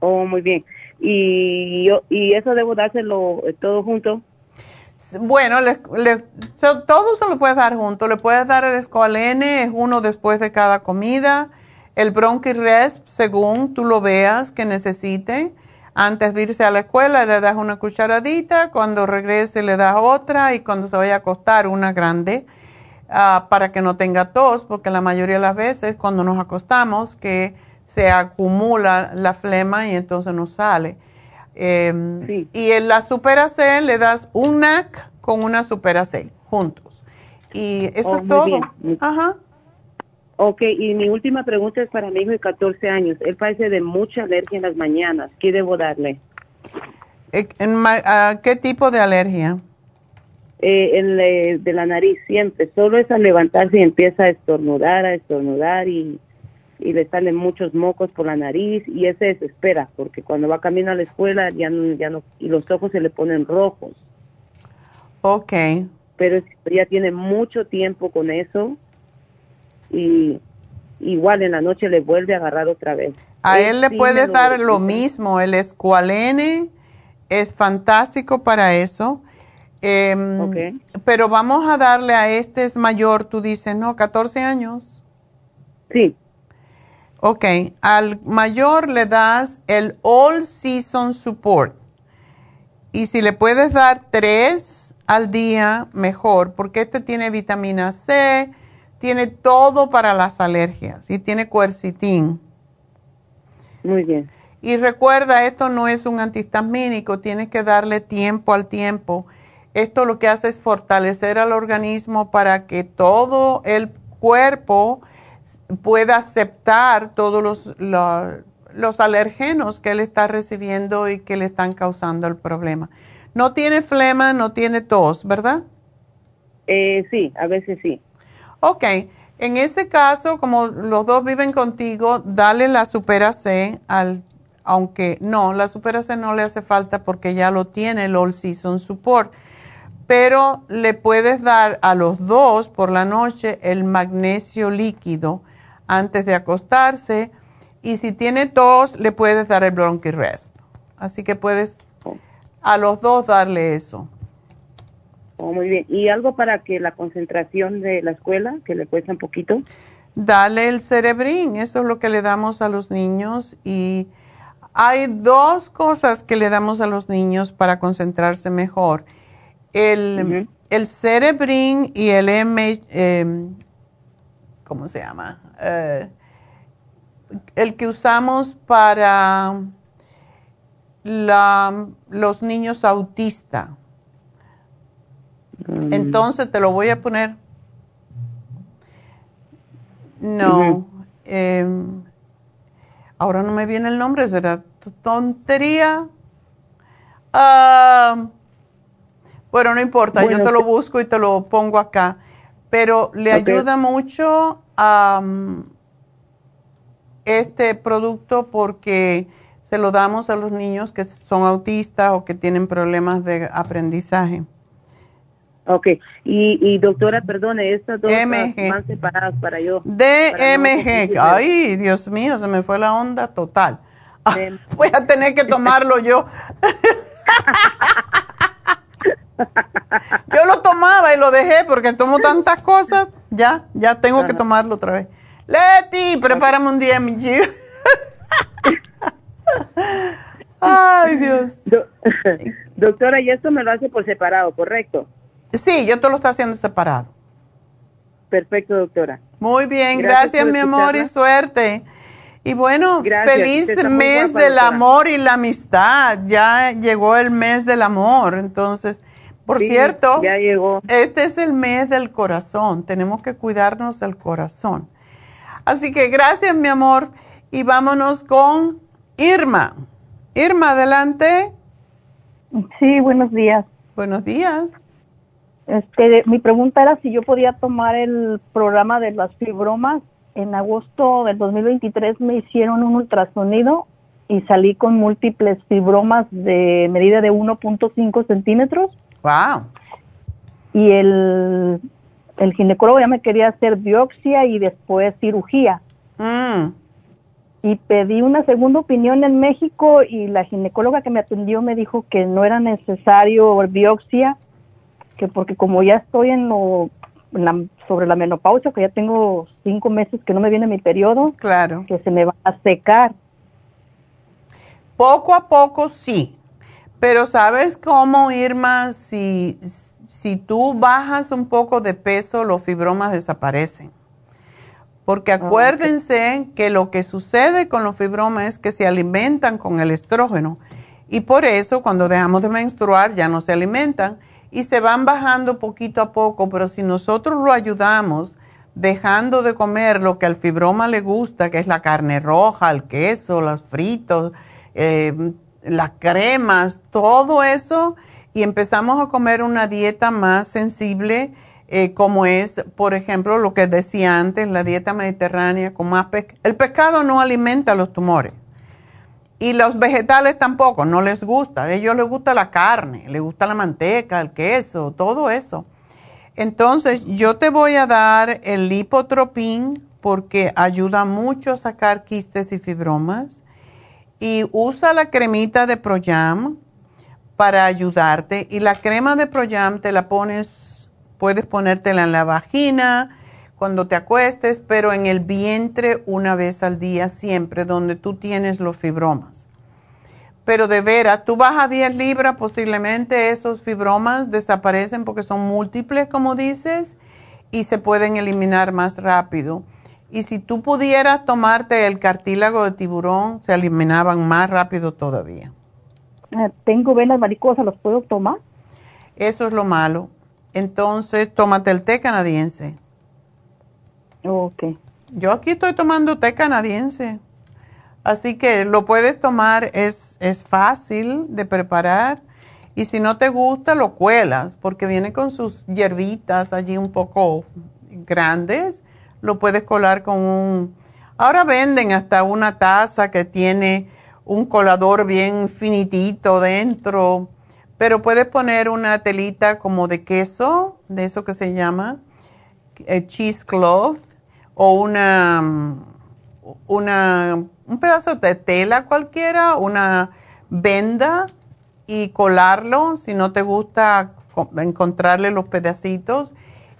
Oh, muy bien. Y yo y eso debo dárselo eh, todo junto. Bueno, le, todo se lo puedes dar junto. Le puedes dar el escoalene, es uno después de cada comida. El bronchirest, según tú lo veas que necesite. Antes de irse a la escuela le das una cucharadita, cuando regrese le das otra y cuando se vaya a acostar una grande ah, para que no tenga tos, porque la mayoría de las veces cuando nos acostamos que se acumula la flema y entonces nos sale. Sí. Y en la Supera C le das un NAC con una Supera C juntos. Y eso Oh, es todo. bien. Ajá. Ok, y mi última pregunta es para mi hijo de 14 años. Él padece de mucha alergia en las mañanas. ¿Qué debo darle? Eh, ¿Qué tipo de alergia? Eh, en de la nariz siempre. Solo es al levantarse y empieza a estornudar, a estornudar y, y le salen muchos mocos por la nariz y él se desespera porque cuando va camino a la escuela ya no, ya no, y los ojos se le ponen rojos. Ok. pero ya tiene mucho tiempo con eso y igual en la noche le vuelve a agarrar otra vez. A Él él le sí puedes dar lo mismo. El escualene es fantástico para eso. Em, Ok. Pero vamos a darle a este es mayor, tú dices, ¿no? 14 años. Sí, Ok, al mayor le das el All Season Support. Y si le puedes dar tres al día, mejor, porque este tiene vitamina C, tiene todo para las alergias y tiene quercitín. muy bien. Y recuerda, esto no es un antihistamínico, tienes que darle tiempo al tiempo. Esto lo que hace es fortalecer al organismo para que todo el cuerpo pueda aceptar todos los, los alergenos que él está recibiendo y que le están causando el problema. No tiene flema, no tiene tos, ¿verdad? Eh, sí, a veces sí. Ok, en ese caso, como los dos viven contigo, dale la Supera C al, aunque no, la Supera C no le hace falta porque ya lo tiene el All Season Support. Pero le puedes dar a los dos por la noche el magnesio líquido antes de acostarse. Y si tiene tos, le puedes dar el Bronchirest. Así que puedes a los dos darle eso. Oh, muy bien. ¿Y algo para que la concentración de la escuela, que le cuesta un poquito? Dale el cerebrín, eso es lo que le damos a los niños y hay dos cosas que le damos a los niños para concentrarse mejor. El, cerebrín y el M, em, ¿cómo se llama? Eh, el que usamos para los niños autistas. Mm. Entonces te lo voy a poner. No. Em, ahora no me viene el nombre, será tontería. Ah, bueno, no importa, yo te lo busco y te lo pongo acá. Pero le ayuda mucho a este producto porque se lo damos a los niños que son autistas o que tienen problemas de aprendizaje. Ok, y, doctora, perdone, estas dos están separadas para yo. DMG, ay, Dios mío, se me fue la onda total. *laughs* voy a tener que tomarlo yo. *laughs* yo lo tomaba y lo dejé porque tomo tantas cosas, ya, ya tengo que tomarlo otra vez. Leti, prepárame un DMG. Ay, Dios. doctora, y esto me lo hace por separado, ¿correcto? Sí, yo te lo estoy haciendo separado. Perfecto, doctora. Muy bien, gracias, mi amor y suerte. Y bueno, feliz mes del amor y la amistad. Ya llegó el mes del amor. Entonces, por cierto, ya llegó. este es el mes del corazón. Tenemos que cuidarnos del corazón. Así que gracias, mi amor. Y vámonos con Irma. Irma, adelante. Sí, buenos días. Buenos días. Este, mi pregunta era si yo podía tomar el programa de las fibromas. En agosto del 2023 me hicieron un ultrasonido y salí con múltiples fibromas de medida de 1.5 centímetros. Wow. Y el, el ginecólogo ya me quería hacer biopsia y después cirugía. Mm y pedí una segunda opinión en México y la ginecóloga que me atendió me dijo que no era necesario biopsia, que porque como ya estoy en lo sobre la menopausia, que ya tengo cinco meses que no me viene mi periodo, claro. que se me va a secar. Poco a poco sí, pero ¿sabes cómo, Irma? Si, si tú bajas un poco de peso, los fibromas desaparecen. Porque ah, acuérdense que lo que sucede con los fibromas es que se alimentan con el estrógeno y por eso cuando dejamos de menstruar ya no se alimentan y se van bajando poquito a poco, pero si nosotros lo ayudamos dejando de comer lo que al fibroma le gusta, que es la carne roja, el queso, los fritos, eh, las cremas, todo eso, y empezamos a comer una dieta más sensible, eh, como es, por ejemplo, lo que decía antes, la dieta mediterránea con más pescado. El pescado no alimenta los tumores. Y los vegetales tampoco, no les gusta. A ellos les gusta la carne, les gusta la manteca, el queso, todo eso. Entonces, yo te voy a dar el lipotropín porque ayuda mucho a sacar quistes y fibromas. Y usa la cremita de Proyam para ayudarte. Y la crema de Proyam te la pones Puedes ponértela en la vagina cuando te acuestes, pero en el vientre una vez al día siempre, donde tú tienes los fibromas. Pero de veras, tú bajas 10 libras, posiblemente esos fibromas desaparecen porque son múltiples, como dices, y se pueden eliminar más rápido. Y si tú pudieras tomarte el cartílago de tiburón, se eliminaban más rápido todavía. Eh, tengo venas varicosas, ¿los puedo tomar? Eso es lo malo entonces tómate el té canadiense. Ok. Yo aquí estoy tomando té canadiense. Así que lo puedes tomar, es, es fácil de preparar. Y si no te gusta, lo cuelas, porque viene con sus hierbitas allí un poco grandes. Lo puedes colar con un... Ahora venden hasta una taza que tiene un colador bien finitito dentro pero puedes poner una telita como de queso, de eso que se llama eh, cheesecloth, o una, una, un pedazo de tela cualquiera, una venda y colarlo. Si no te gusta encontrarle los pedacitos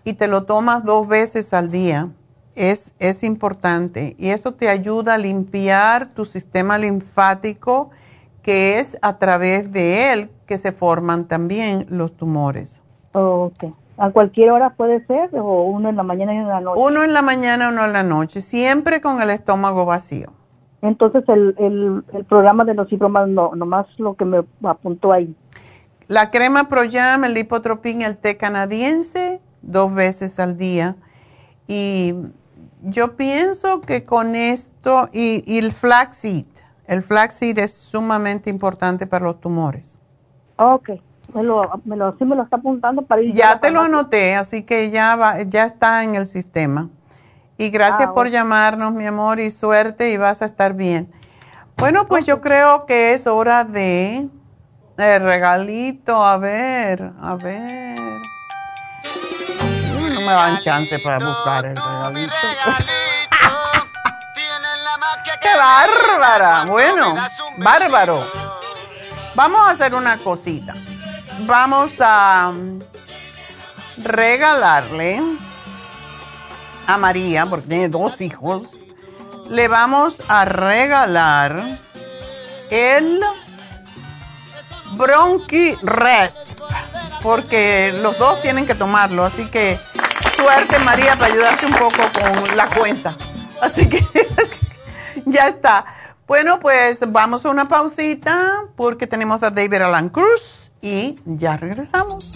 y te lo tomas dos veces al día. Es, es importante y eso te ayuda a limpiar tu sistema linfático, que es a través de él que se forman también los tumores. Ok. ¿A cualquier hora puede ser o uno en la mañana y uno en la noche? Uno en la mañana, uno en la noche, siempre con el estómago vacío. Entonces el, el, el programa de los fibromas no, nomás lo que me apuntó ahí. La crema Proyam, el lipotropín, el té canadiense, dos veces al día. Y yo pienso que con esto, y, y el flaxseed, el flaxseed es sumamente importante para los tumores. Ok, me lo, me lo, sí me lo está apuntando para ir. Ya te lo anoté, así que ya, va, ya está en el sistema. Y gracias Ah, por llamarnos, mi amor, y suerte y vas a estar bien. Bueno, pues yo creo que es hora de el regalito. A ver, a ver. Me dan chance para buscar el regalito. *laughs* ¡Qué bárbara! Bueno, bárbaro. Vamos a hacer una cosita. Vamos a mm, regalarle a María, porque tiene dos hijos, le vamos a regalar el Bronchi Res, porque los dos tienen que tomarlo, así que suerte María para ayudarte un poco con la cuenta. Así que *laughs* ya está. Bueno, pues vamos a una pausita porque tenemos a David Alan Cruz y ya regresamos.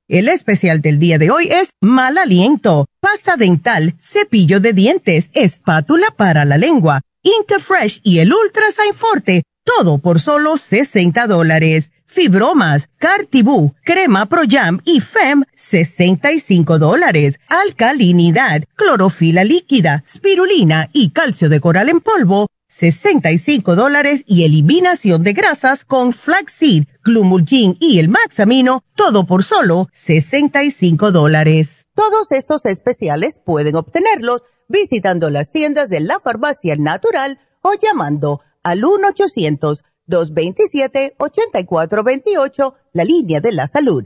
El especial del día de hoy es Mal Aliento, pasta dental, cepillo de dientes, espátula para la lengua, Interfresh y el Ultra Forte, todo por solo 60 dólares. Fibromas, Cartibú, Crema Pro Jam y FEM, 65 dólares. Alcalinidad, clorofila líquida, spirulina y calcio de coral en polvo, 65 dólares y eliminación de grasas con flaxseed, glumulgin y el maxamino, todo por solo 65 dólares. Todos estos especiales pueden obtenerlos visitando las tiendas de la farmacia natural o llamando al 1-800-227-8428, la línea de la salud.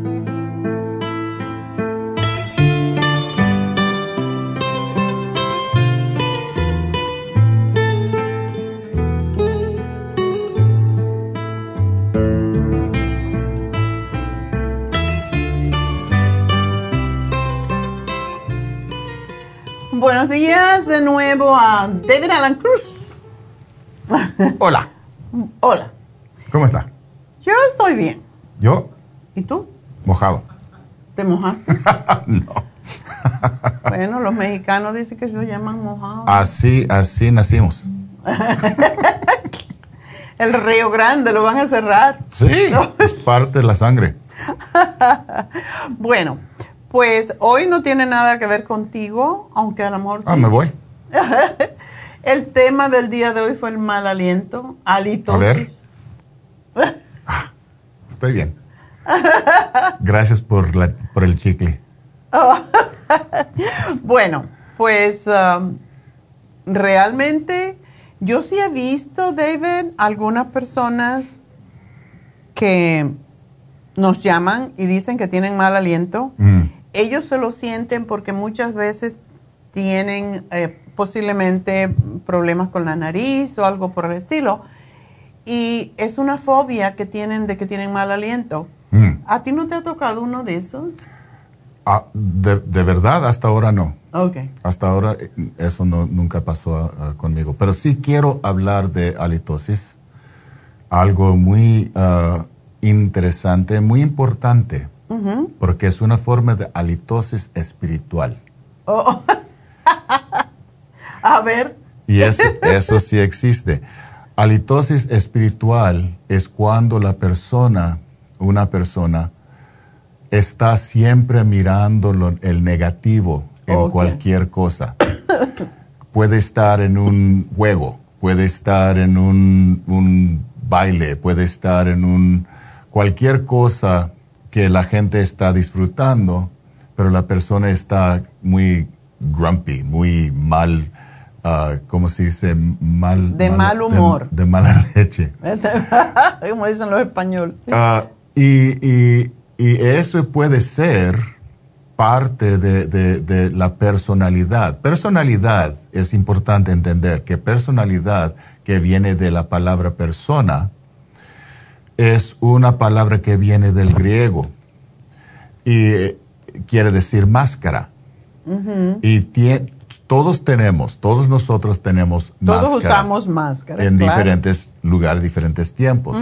Buenos días de nuevo a David Alan Cruz. Hola, Hola, ¿cómo está? yo estoy bien. Yo, ¿Y tú? mojado. ¿Te mojaste? *laughs* no. bueno, los mexicanos dicen que se lo llaman mojado. Así, así nacimos. *laughs* El Río Grande lo van a cerrar. Sí, *laughs* es parte de la sangre. bueno, pues hoy no tiene nada que ver contigo, aunque a lo mejor Ah, sí. me voy. *laughs* El tema del día de hoy fue el mal aliento, halitosis. A ver. Ah, estoy bien. Gracias por, la, por el chicle. Oh. *laughs* bueno, pues um, realmente yo sí he visto, David, algunas personas que nos llaman y dicen que tienen mal aliento. Mm. Ellos se lo sienten porque muchas veces tienen eh, posiblemente problemas con la nariz o algo por el estilo. Y es una fobia que tienen de que tienen mal aliento. Mm. ¿A ti no te ha tocado uno de esos? Ah, de, de verdad, hasta ahora no. Ok. Hasta ahora eh, eso no, nunca pasó conmigo. Pero sí quiero hablar de halitosis. Algo muy ah, interesante, muy importante, Porque es una forma de halitosis espiritual. Oh. *laughs* A ver. Y eso, eso sí existe. Halitosis espiritual es cuando la persona, una persona, está siempre mirando lo- el negativo en cualquier cosa. *coughs* Puede estar en un juego, puede estar en un, un baile, puede estar en un cualquier cosa que la gente está disfrutando, pero la persona está muy grumpy, muy mal, ah, ¿cómo se dice? Mal, De mal humor. De, de mala *laughs* leche. *laughs* Como dicen los españoles. Ah, y, y- y eso puede ser parte de, de- de la personalidad. Personalidad es importante entender que personalidad que viene de la palabra persona es una palabra que viene del griego y eh, quiere decir máscara. Y todos tenemos, todos nosotros tenemos Todos máscaras usamos máscaras. en claro. diferentes lugares, diferentes tiempos.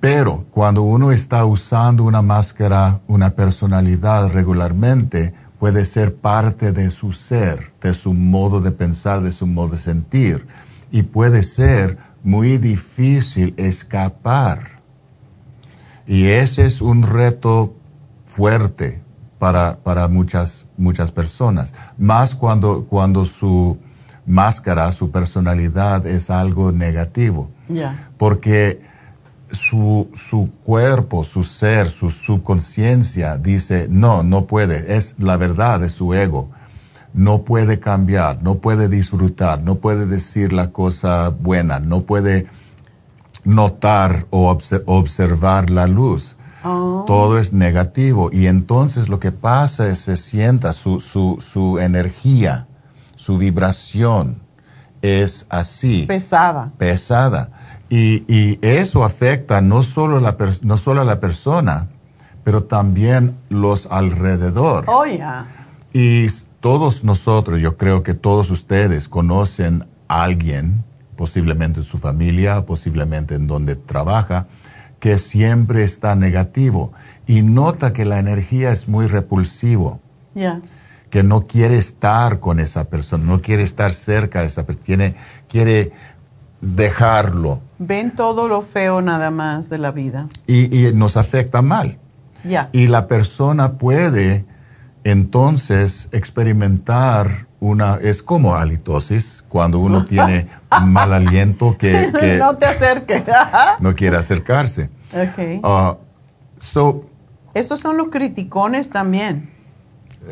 Pero cuando uno está usando una máscara, una personalidad regularmente, puede ser parte de su ser, de su modo de pensar, de su modo de sentir. Y puede ser muy difícil escapar. Y ese es un reto fuerte para, para muchas, muchas personas. Más cuando, cuando su máscara, su personalidad es algo negativo porque su, su cuerpo, su ser, su subconsciencia dice, no, no puede, es la verdad de su ego. No puede cambiar, no puede disfrutar, no puede decir la cosa buena, no puede notar o obse- observar la luz. Oh. Todo es negativo y entonces lo que pasa es se sienta su, su, su energía, su vibración es así Pesada. pesada. Y, y eso afecta no solo, la no solo a la persona, pero también los alrededor. Oh. Y todos nosotros, yo creo que todos ustedes conocen a alguien, posiblemente en su familia, posiblemente en donde trabaja, que siempre está negativo y nota que la energía es muy repulsivo Ya. que no quiere estar con esa persona, no quiere estar cerca de esa persona, quiere, dejarlo Ven todo lo feo nada más de la vida. y, y nos afecta mal. Ya. Y la persona puede entonces experimentar una, es como halitosis, cuando uno *laughs* tiene mal aliento que, que no te acerques. *laughs* no quiere acercarse. ok. Ah, so, Estos son los criticones también.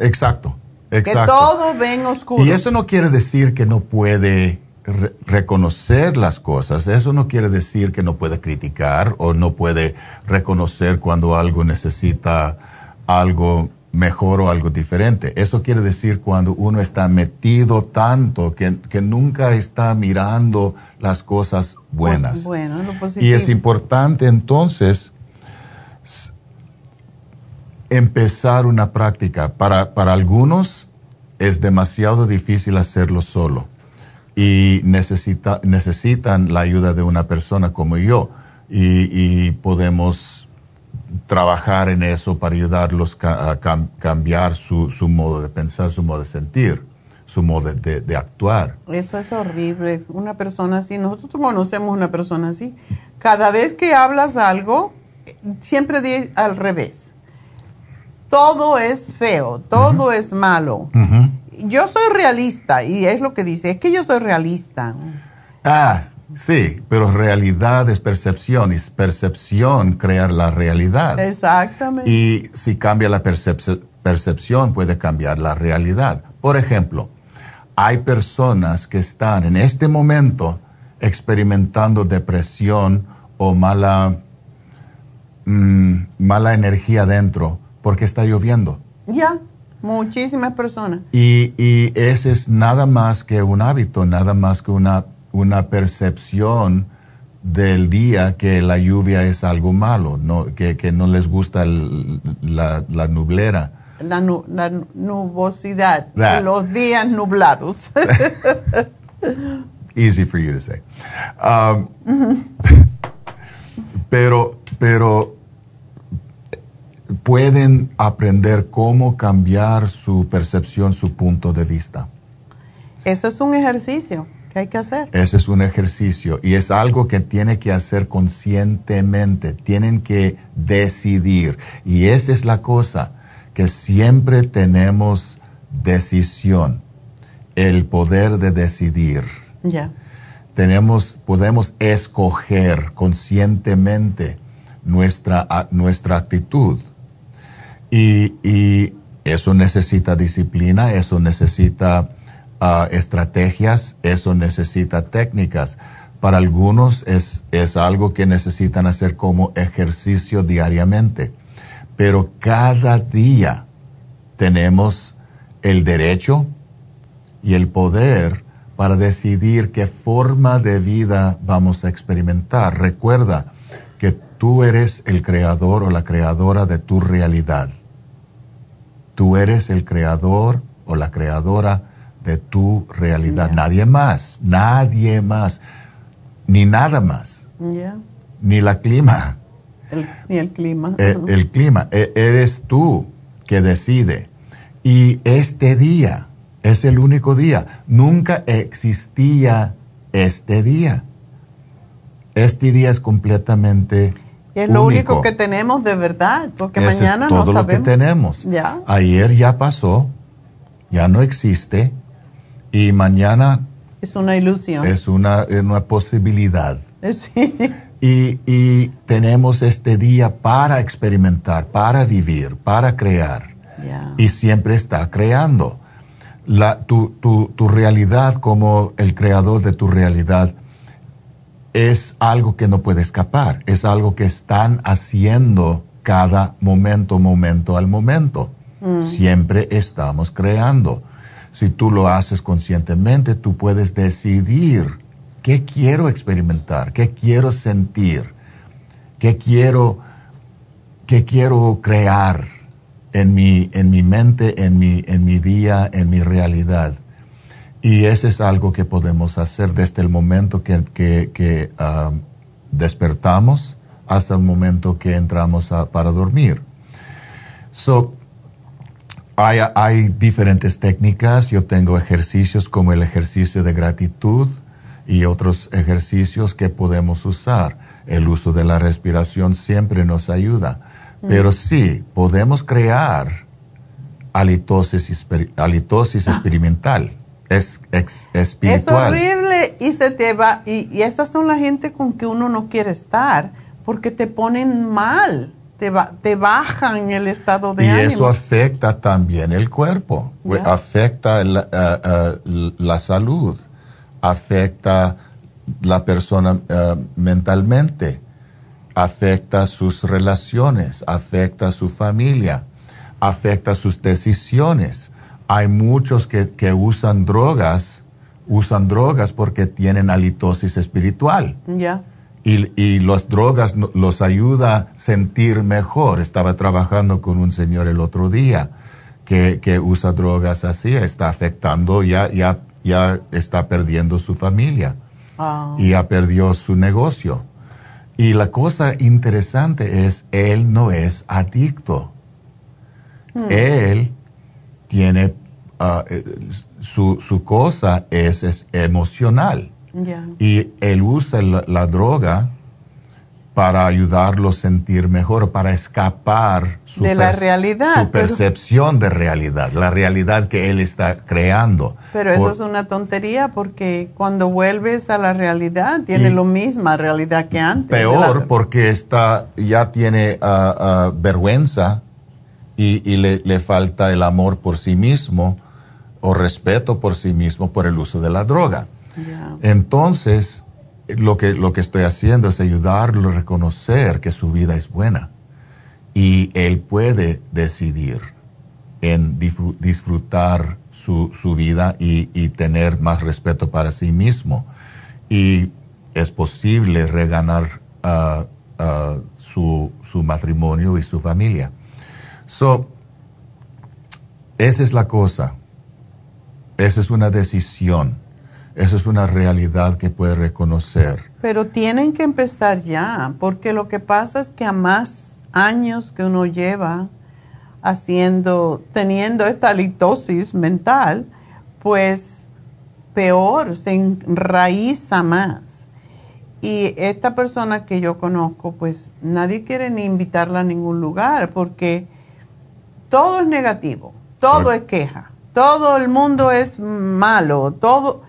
exacto, Que exacto. todo ven oscuro. Y eso no quiere decir que no puede re- reconocer las cosas, eso no quiere decir que no puede criticar o no puede reconocer cuando algo necesita algo mejor o algo diferente. Eso quiere decir cuando uno está metido tanto que, que nunca está mirando las cosas buenas. Bueno, lo positivo. Y es importante entonces empezar una práctica. Para, para algunos es demasiado difícil hacerlo solo y necesita, necesitan la ayuda de una persona como yo y, y podemos trabajar en eso para ayudarlos a cam- cambiar su, su modo de pensar, su modo de sentir, su modo de- de actuar. Eso es horrible. Una persona así, nosotros conocemos una persona así. Cada vez que hablas algo, siempre di al revés. Todo es feo, todo es malo. yo soy realista y es lo que dice, es que yo soy realista. Ah, sí, pero realidad es percepción y percepción crea la realidad. Exactamente. Y si cambia la percepción puede cambiar la realidad. Por ejemplo, hay personas que están en este momento experimentando depresión o mala, mm, mala energía dentro porque está lloviendo. Ya, muchísimas personas. Y, y ese es nada más que un hábito, nada más que una, una percepción del día que la lluvia es algo malo, no, que, que no les gusta la, la nublera la, nubosidad, los días nublados. *laughs* Easy for you to say. Um, *laughs* pero, pero pueden aprender cómo cambiar su percepción, su punto de vista. Eso es un ejercicio que hay que hacer. Ese es un ejercicio y es algo que tiene que hacer conscientemente. Tienen que decidir. Y esa es la cosa que siempre tenemos decisión, el poder de decidir. Ya. Tenemos, podemos escoger conscientemente nuestra, nuestra actitud. Y, eso necesita disciplina, eso necesita estrategias, eso necesita técnicas. Para algunos es, es algo que necesitan hacer como ejercicio diariamente pero cada día tenemos el derecho y el poder para decidir qué forma de vida vamos a experimentar. Recuerda que tú eres el creador o la creadora de tu realidad. Tú eres el creador o la creadora de tu realidad. Nadie más, nadie más, ni nada más, ni la clima, el, ni el clima. Eh, el, clima. E, eres tú que decide. Y este día es el único día. Nunca existía este día. Este día es completamente es lo único que tenemos de verdad, porque mañana es todo no lo que tenemos. ¿Ya? Ayer ya pasó, ya no existe, y mañana... Es una ilusión. Es una, una posibilidad. Sí. Y, tenemos este día para experimentar, para vivir, para crear. Y siempre está creando. La, tu, tu, tu, realidad como el creador de tu realidad es algo que no puede escapar, es algo que están haciendo cada momento, momento al momento. Mm. Siempre estamos creando. Si tú lo haces conscientemente, tú puedes decidir ¿Qué quiero experimentar? ¿Qué quiero sentir? ¿Qué quiero, qué quiero crear en mi, en mi mente, en mi, en mi día, en mi realidad? Y eso es algo que podemos hacer desde el momento que, que, ah, despertamos hasta el momento que entramos para dormir. So, hay, hay, diferentes técnicas. Yo tengo ejercicios como el ejercicio de gratitud, y otros ejercicios que podemos usar. El uso de la respiración siempre nos ayuda. Mm. Pero sí, podemos crear halitosis, halitosis ah. experimental. Es, espiritual. Es horrible y se te va. Y, y esas son la gente con que uno no quiere estar porque te ponen mal. Te, te bajan el estado de y ánimo. Y eso afecta también el cuerpo, afecta la, eh, eh, la salud afecta la persona eh, mentalmente, afecta sus relaciones, afecta su familia, afecta sus decisiones. Hay muchos que, usan drogas, usan drogas porque tienen halitosis espiritual. Ya. Y, y las drogas los ayuda a sentir mejor. Estaba trabajando con un señor el otro día que, que usa drogas así, está afectando ya, ya ya está perdiendo su familia ah. y ya perdió su negocio. Y la cosa interesante es, él no es adicto. Hmm. Él tiene, eh, su, su, cosa es, es emocional. Y él usa la, droga para ayudarlo a sentir mejor, para escapar su, de la realidad, su percepción de realidad, la realidad que él está creando. Pero eso es una tontería porque cuando vuelves a la realidad tiene la misma realidad que antes. Peor porque está, ya tiene ah, ah, vergüenza y, le, le, falta el amor por sí mismo o respeto por sí mismo por el uso de la droga. Entonces, lo que, lo que estoy haciendo es ayudarlo a reconocer que su vida es buena y él puede decidir en disfrutar su, su vida y, tener más respeto para sí mismo. Y es posible reganar uh, su, su, matrimonio y su familia. So, esa es la cosa. Esa es una decisión eso es una realidad que puede reconocer. Pero tienen que empezar ya, porque lo que pasa es que a más años que uno lleva haciendo, teniendo esta litosis mental, pues peor, se enraiza más. Y esta persona que yo conozco, pues nadie quiere ni invitarla a ningún lugar, porque todo es negativo, todo es queja, todo el mundo es malo, todo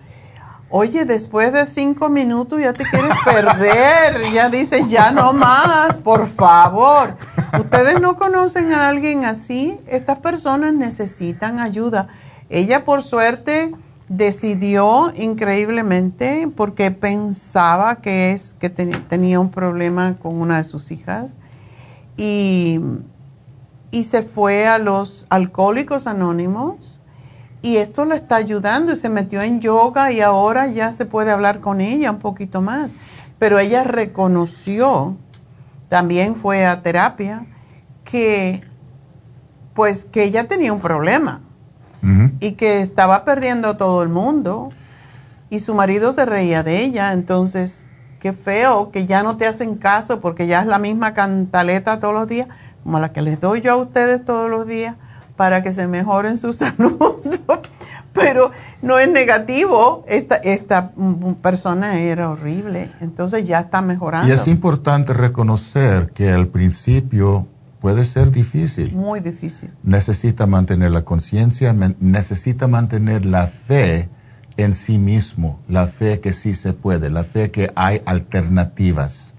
Oye, después de cinco minutos ya te quieres *laughs* perder, ya dices, ya no más, por favor. Ustedes no conocen a alguien así, estas personas necesitan ayuda. Ella por suerte decidió increíblemente porque pensaba que, es, que tenía un problema con una de sus hijas y, y se fue a los alcohólicos anónimos y esto le está ayudando y se metió en yoga y ahora ya se puede hablar con ella un poquito más. Pero ella reconoció, también fue a terapia, que pues que ella tenía un problema y que estaba perdiendo a todo el mundo y su marido se reía de ella, entonces qué feo que ya no te hacen caso porque ya es la misma cantaleta todos los días, como la que les doy yo a ustedes todos los días para que se mejoren su *laughs* salud. Pero no es negativo, esta, esta persona era horrible, entonces ya está mejorando. Y es importante reconocer que al principio puede ser difícil. Muy difícil. Necesita mantener la conciencia, necesita mantener la fe en sí mismo, la fe que sí se puede, la fe que hay alternativas,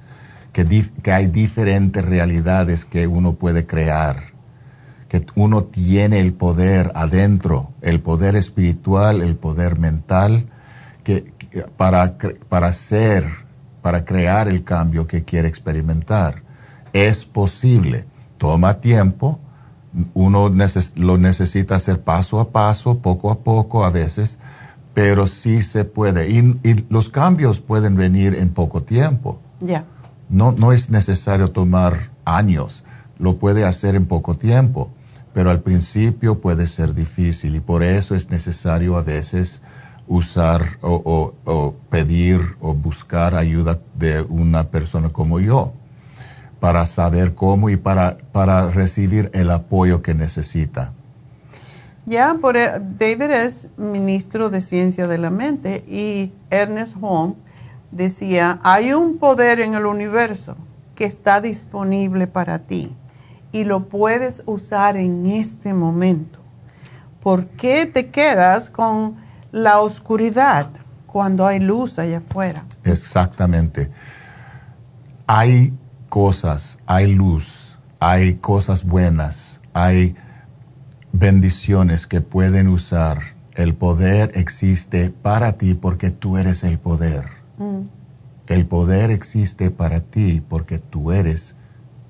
que, que hay diferentes realidades que uno puede crear que uno tiene el poder adentro, el poder espiritual, el poder mental, que, para, para hacer, para crear el cambio que quiere experimentar. Es posible, toma tiempo, uno lo necesita hacer paso a paso, poco a poco a veces, pero sí se puede. Y, los cambios pueden venir en poco tiempo. Ya. No, no es necesario tomar años, lo puede hacer en poco tiempo pero al principio puede ser difícil y por eso es necesario a veces usar o, pedir o buscar ayuda de una persona como yo para saber cómo y para, para recibir el apoyo que necesita. Ya, e, David es ministro de Ciencia de la Mente y Ernest Holmes decía, hay un poder en el universo que está disponible para ti y lo puedes usar en este momento. ¿Por qué te quedas con la oscuridad cuando hay luz allá afuera? Exactamente. Hay cosas, hay luz, hay cosas buenas, hay bendiciones que pueden usar. El poder existe para ti porque tú eres el poder. Mm. El poder existe para ti porque tú eres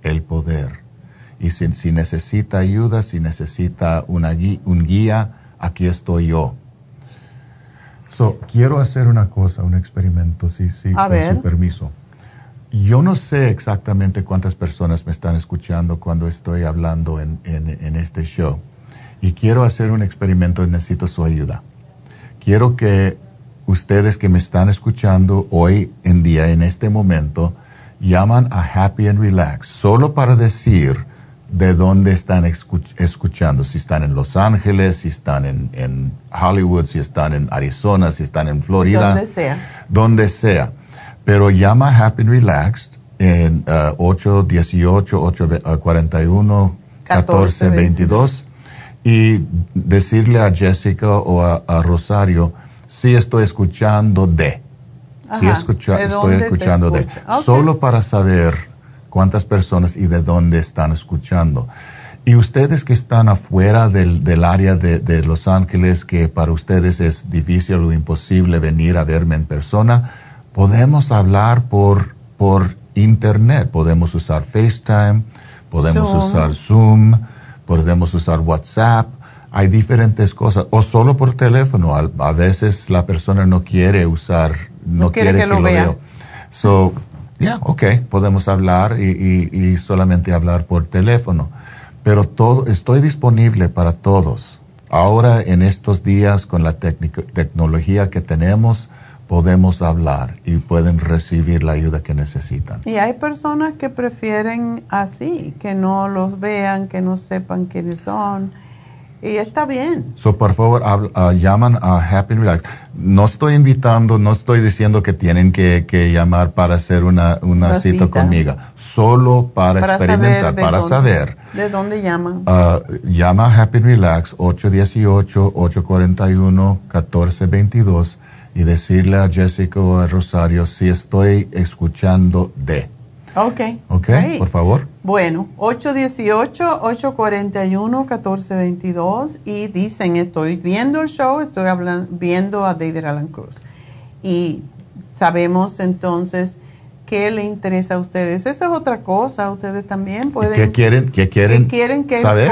el poder. Y si, necesita ayuda, si necesita una un guía, aquí estoy yo. So, quiero hacer una cosa, un experimento, sí, sí, con su permiso. Yo no sé exactamente cuántas personas me están escuchando cuando estoy hablando en, en este show. Y quiero hacer un experimento y necesito su ayuda. Quiero que ustedes que me están escuchando hoy en día, en este momento, llaman a Happy and Relax, solo para decir, de dónde están escuchando, si están en Los Ángeles, si están en, Hollywood, si están en Arizona, si están en Florida. Donde sea. Donde sea. Pero llama Happy and Relaxed en 818-841-1422 y decirle a Jessica o a, Rosario si estoy escuchando de. si escucha, estoy escuchando de. Solo para saber cuántas personas y de dónde están escuchando. Y ustedes que están afuera del, del área de, de, Los Ángeles, que para ustedes es difícil o imposible venir a verme en persona, podemos hablar por, por internet. Podemos usar FaceTime, podemos usar Zoom, podemos usar WhatsApp. Hay diferentes cosas. O solo por teléfono. A, veces la persona no quiere usar, no, quiere, que, lo, vea. So, yeah, ok, podemos hablar y, y, solamente hablar por teléfono. Pero todo, estoy disponible para todos. Ahora, en estos días, con la tecnología que tenemos, podemos hablar y pueden recibir la ayuda que necesitan. Y hay personas que prefieren así, que no los vean, que no sepan quiénes son. Y está bien. So, por favor, uh, llaman a Happy Relax. No estoy invitando, no estoy diciendo que tienen que, llamar para hacer una, una cita, conmigo. Solo para, experimentar, para saber. ¿De dónde llaman? Uh, llama a Happy Relax 818-841-1422 y decirle a Jessica o a Rosario si estoy escuchando de. Ok. Ok, por favor. Bueno, 818-841-1422 y dicen, estoy viendo el show, estoy hablando, viendo a David Alan Cruz. Y sabemos entonces qué le interesa a ustedes. Esa es otra cosa, ustedes también pueden... ¿Qué quieren, qué quieren, ¿Qué quieren que saber?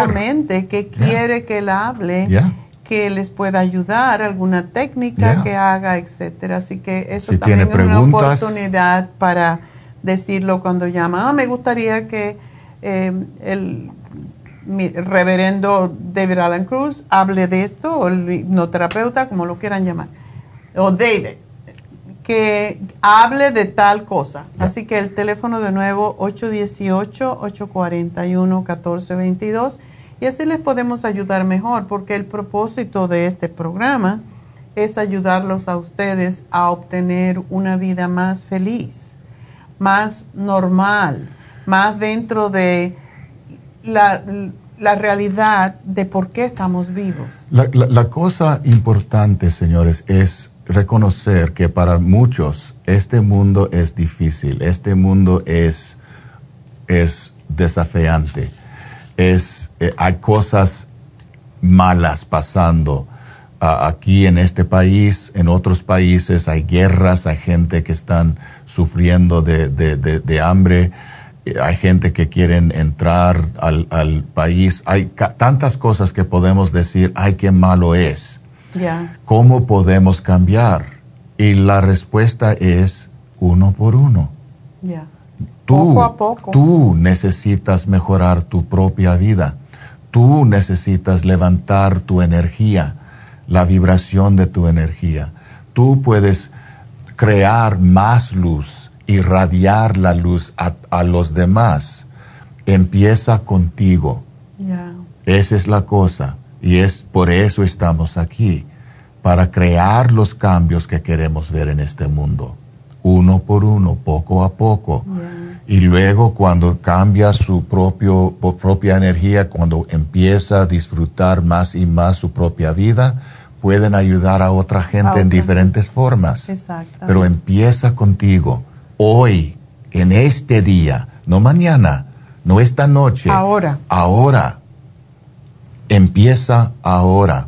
¿Qué quiere que él hable? que les pueda ayudar, alguna técnica que haga, etcétera. Así que eso también es una oportunidad para decirlo cuando llama. Ah, me gustaría que eh, el reverendo David Alan Cruz hable de esto, o el hipnoterapeuta, como lo quieran llamar, o David, que hable de tal cosa. Así que el teléfono de nuevo 818-841-1422 y así les podemos ayudar mejor, porque el propósito de este programa es ayudarlos a ustedes a obtener una vida más feliz, más normal, más dentro de la, realidad de por qué estamos vivos. La, cosa importante, señores, es reconocer que para muchos este mundo es difícil, este mundo es, es desafiante, es eh, hay cosas malas pasando aquí en este país, en otros países, hay guerras, hay gente que están sufriendo de, hambre, eh, hay gente que quieren entrar al, país, hay tantas cosas que podemos decir, ay, qué malo es. ¿Cómo podemos cambiar? Y la respuesta es uno por uno. Tú, tú necesitas mejorar tu propia vida tú necesitas levantar tu energía, la vibración de tu energía. Tú puedes crear más luz, irradiar la luz a, los demás. Empieza contigo. Esa es la cosa. Y es por eso estamos aquí, para crear los cambios que queremos ver en este mundo, uno por uno, poco a poco y luego cuando cambia su propio, propia energía, cuando empieza a disfrutar más y más su propia vida, pueden ayudar a otra gente en diferentes formas. Pero empieza contigo, hoy, en este día, no mañana, no esta noche. Ahora. Ahora. Empieza ahora.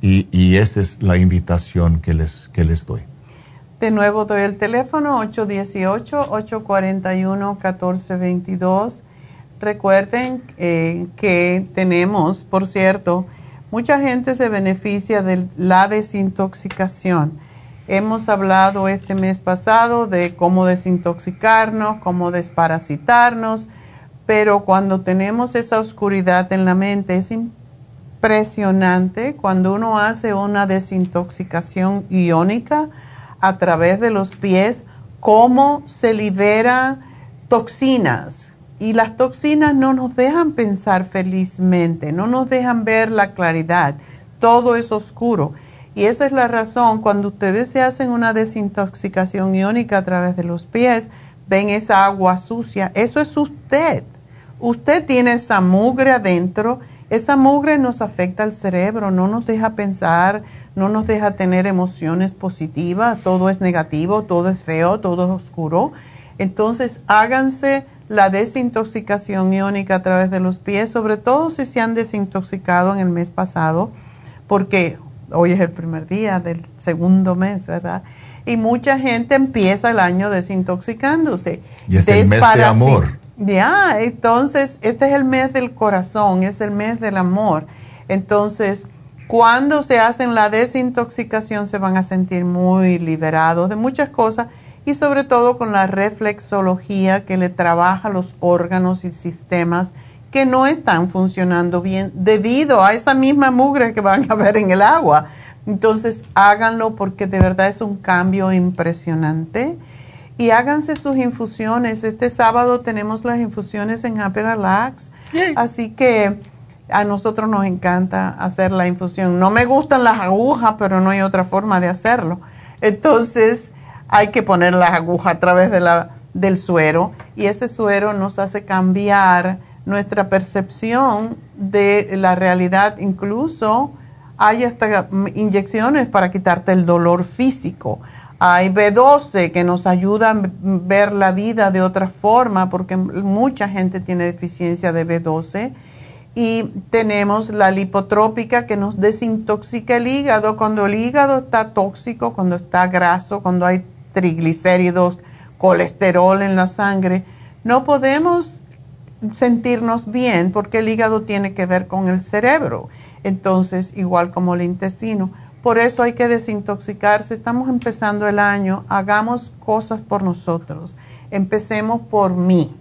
Y, y esa es la invitación que les, que les doy. De nuevo doy el teléfono 818-841-1422. Recuerden eh, que tenemos, por cierto, mucha gente se beneficia de la desintoxicación. Hemos hablado este mes pasado de cómo desintoxicarnos, cómo desparasitarnos, pero cuando tenemos esa oscuridad en la mente es impresionante cuando uno hace una desintoxicación iónica a través de los pies cómo se libera toxinas. Y las toxinas no nos dejan pensar felizmente, no nos dejan ver la claridad. Todo es oscuro. Y esa es la razón, cuando ustedes se hacen una desintoxicación iónica a través de los pies, ven esa agua sucia, eso es usted. Usted tiene esa mugre adentro, esa mugre nos afecta al cerebro, no nos deja pensar, no nos deja tener emociones positivas, todo es negativo, todo es feo, todo es oscuro. Entonces háganse la desintoxicación iónica a través de los pies, sobre todo si se han desintoxicado en el mes pasado, porque hoy es el primer día del segundo mes, ¿verdad? Y mucha gente empieza el año desintoxicándose. Y es el mes de amor. Ya, entonces este es el mes del corazón, es el mes del amor. Entonces, cuando se hacen la desintoxicación se van a sentir muy liberados de muchas cosas y sobre todo con la reflexología que le trabaja los órganos y sistemas que no están funcionando bien debido a esa misma mugre que van a ver en el agua. Entonces háganlo porque de verdad es un cambio impresionante y háganse sus infusiones. Este sábado tenemos las infusiones en Happy Relax, así que a nosotros nos encanta hacer la infusión. No me gustan las agujas, pero no hay otra forma de hacerlo. Entonces hay que poner las agujas a través de la, del suero y ese suero nos hace cambiar nuestra percepción de la realidad. Incluso hay hasta inyecciones para quitarte el dolor físico. Hay B12 que nos ayuda a ver la vida de otra forma porque mucha gente tiene deficiencia de B12 y tenemos la lipotrópica que nos desintoxica el hígado cuando el hígado está tóxico, cuando está graso, cuando hay triglicéridos, colesterol en la sangre. No podemos sentirnos bien porque el hígado tiene que ver con el cerebro, entonces igual como el intestino. Por eso hay que desintoxicarse. Estamos empezando el año, hagamos cosas por nosotros. Empecemos por mí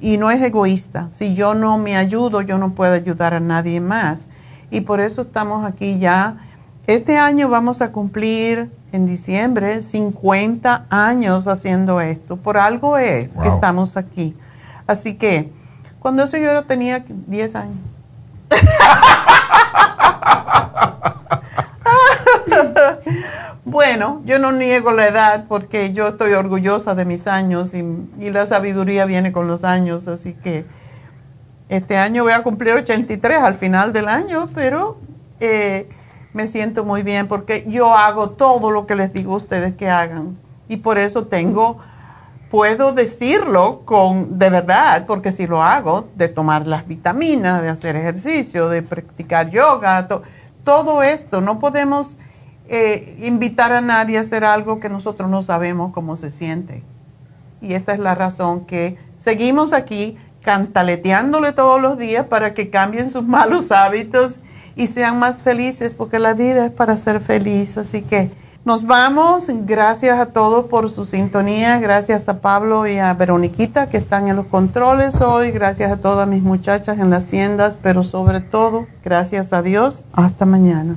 y no es egoísta. Si yo no me ayudo, yo no puedo ayudar a nadie más. Y por eso estamos aquí ya. Este año vamos a cumplir en diciembre 50 años haciendo esto. Por algo es que estamos aquí. Así que cuando eso yo tenía 10 años. *laughs* Bueno, yo no niego la edad porque yo estoy orgullosa de mis años y, la sabiduría viene con los años, así que este año voy a cumplir 83 al final del año, pero eh, me siento muy bien porque yo hago todo lo que les digo a ustedes que hagan y por eso tengo, puedo decirlo con de verdad, porque si lo hago, de tomar las vitaminas, de hacer ejercicio, de practicar yoga, todo esto, no podemos eh, invitar a nadie a hacer algo que nosotros no sabemos cómo se siente. Y esta es la razón que seguimos aquí cantaleteándole todos los días para que cambien sus malos hábitos y sean más felices, porque la vida es para ser feliz. Así que nos vamos. Gracias a todos por su sintonía. Gracias a Pablo y a Veroniquita que están en los controles hoy. Gracias a todas mis muchachas en las tiendas, pero sobre todo, gracias a Dios. Hasta mañana.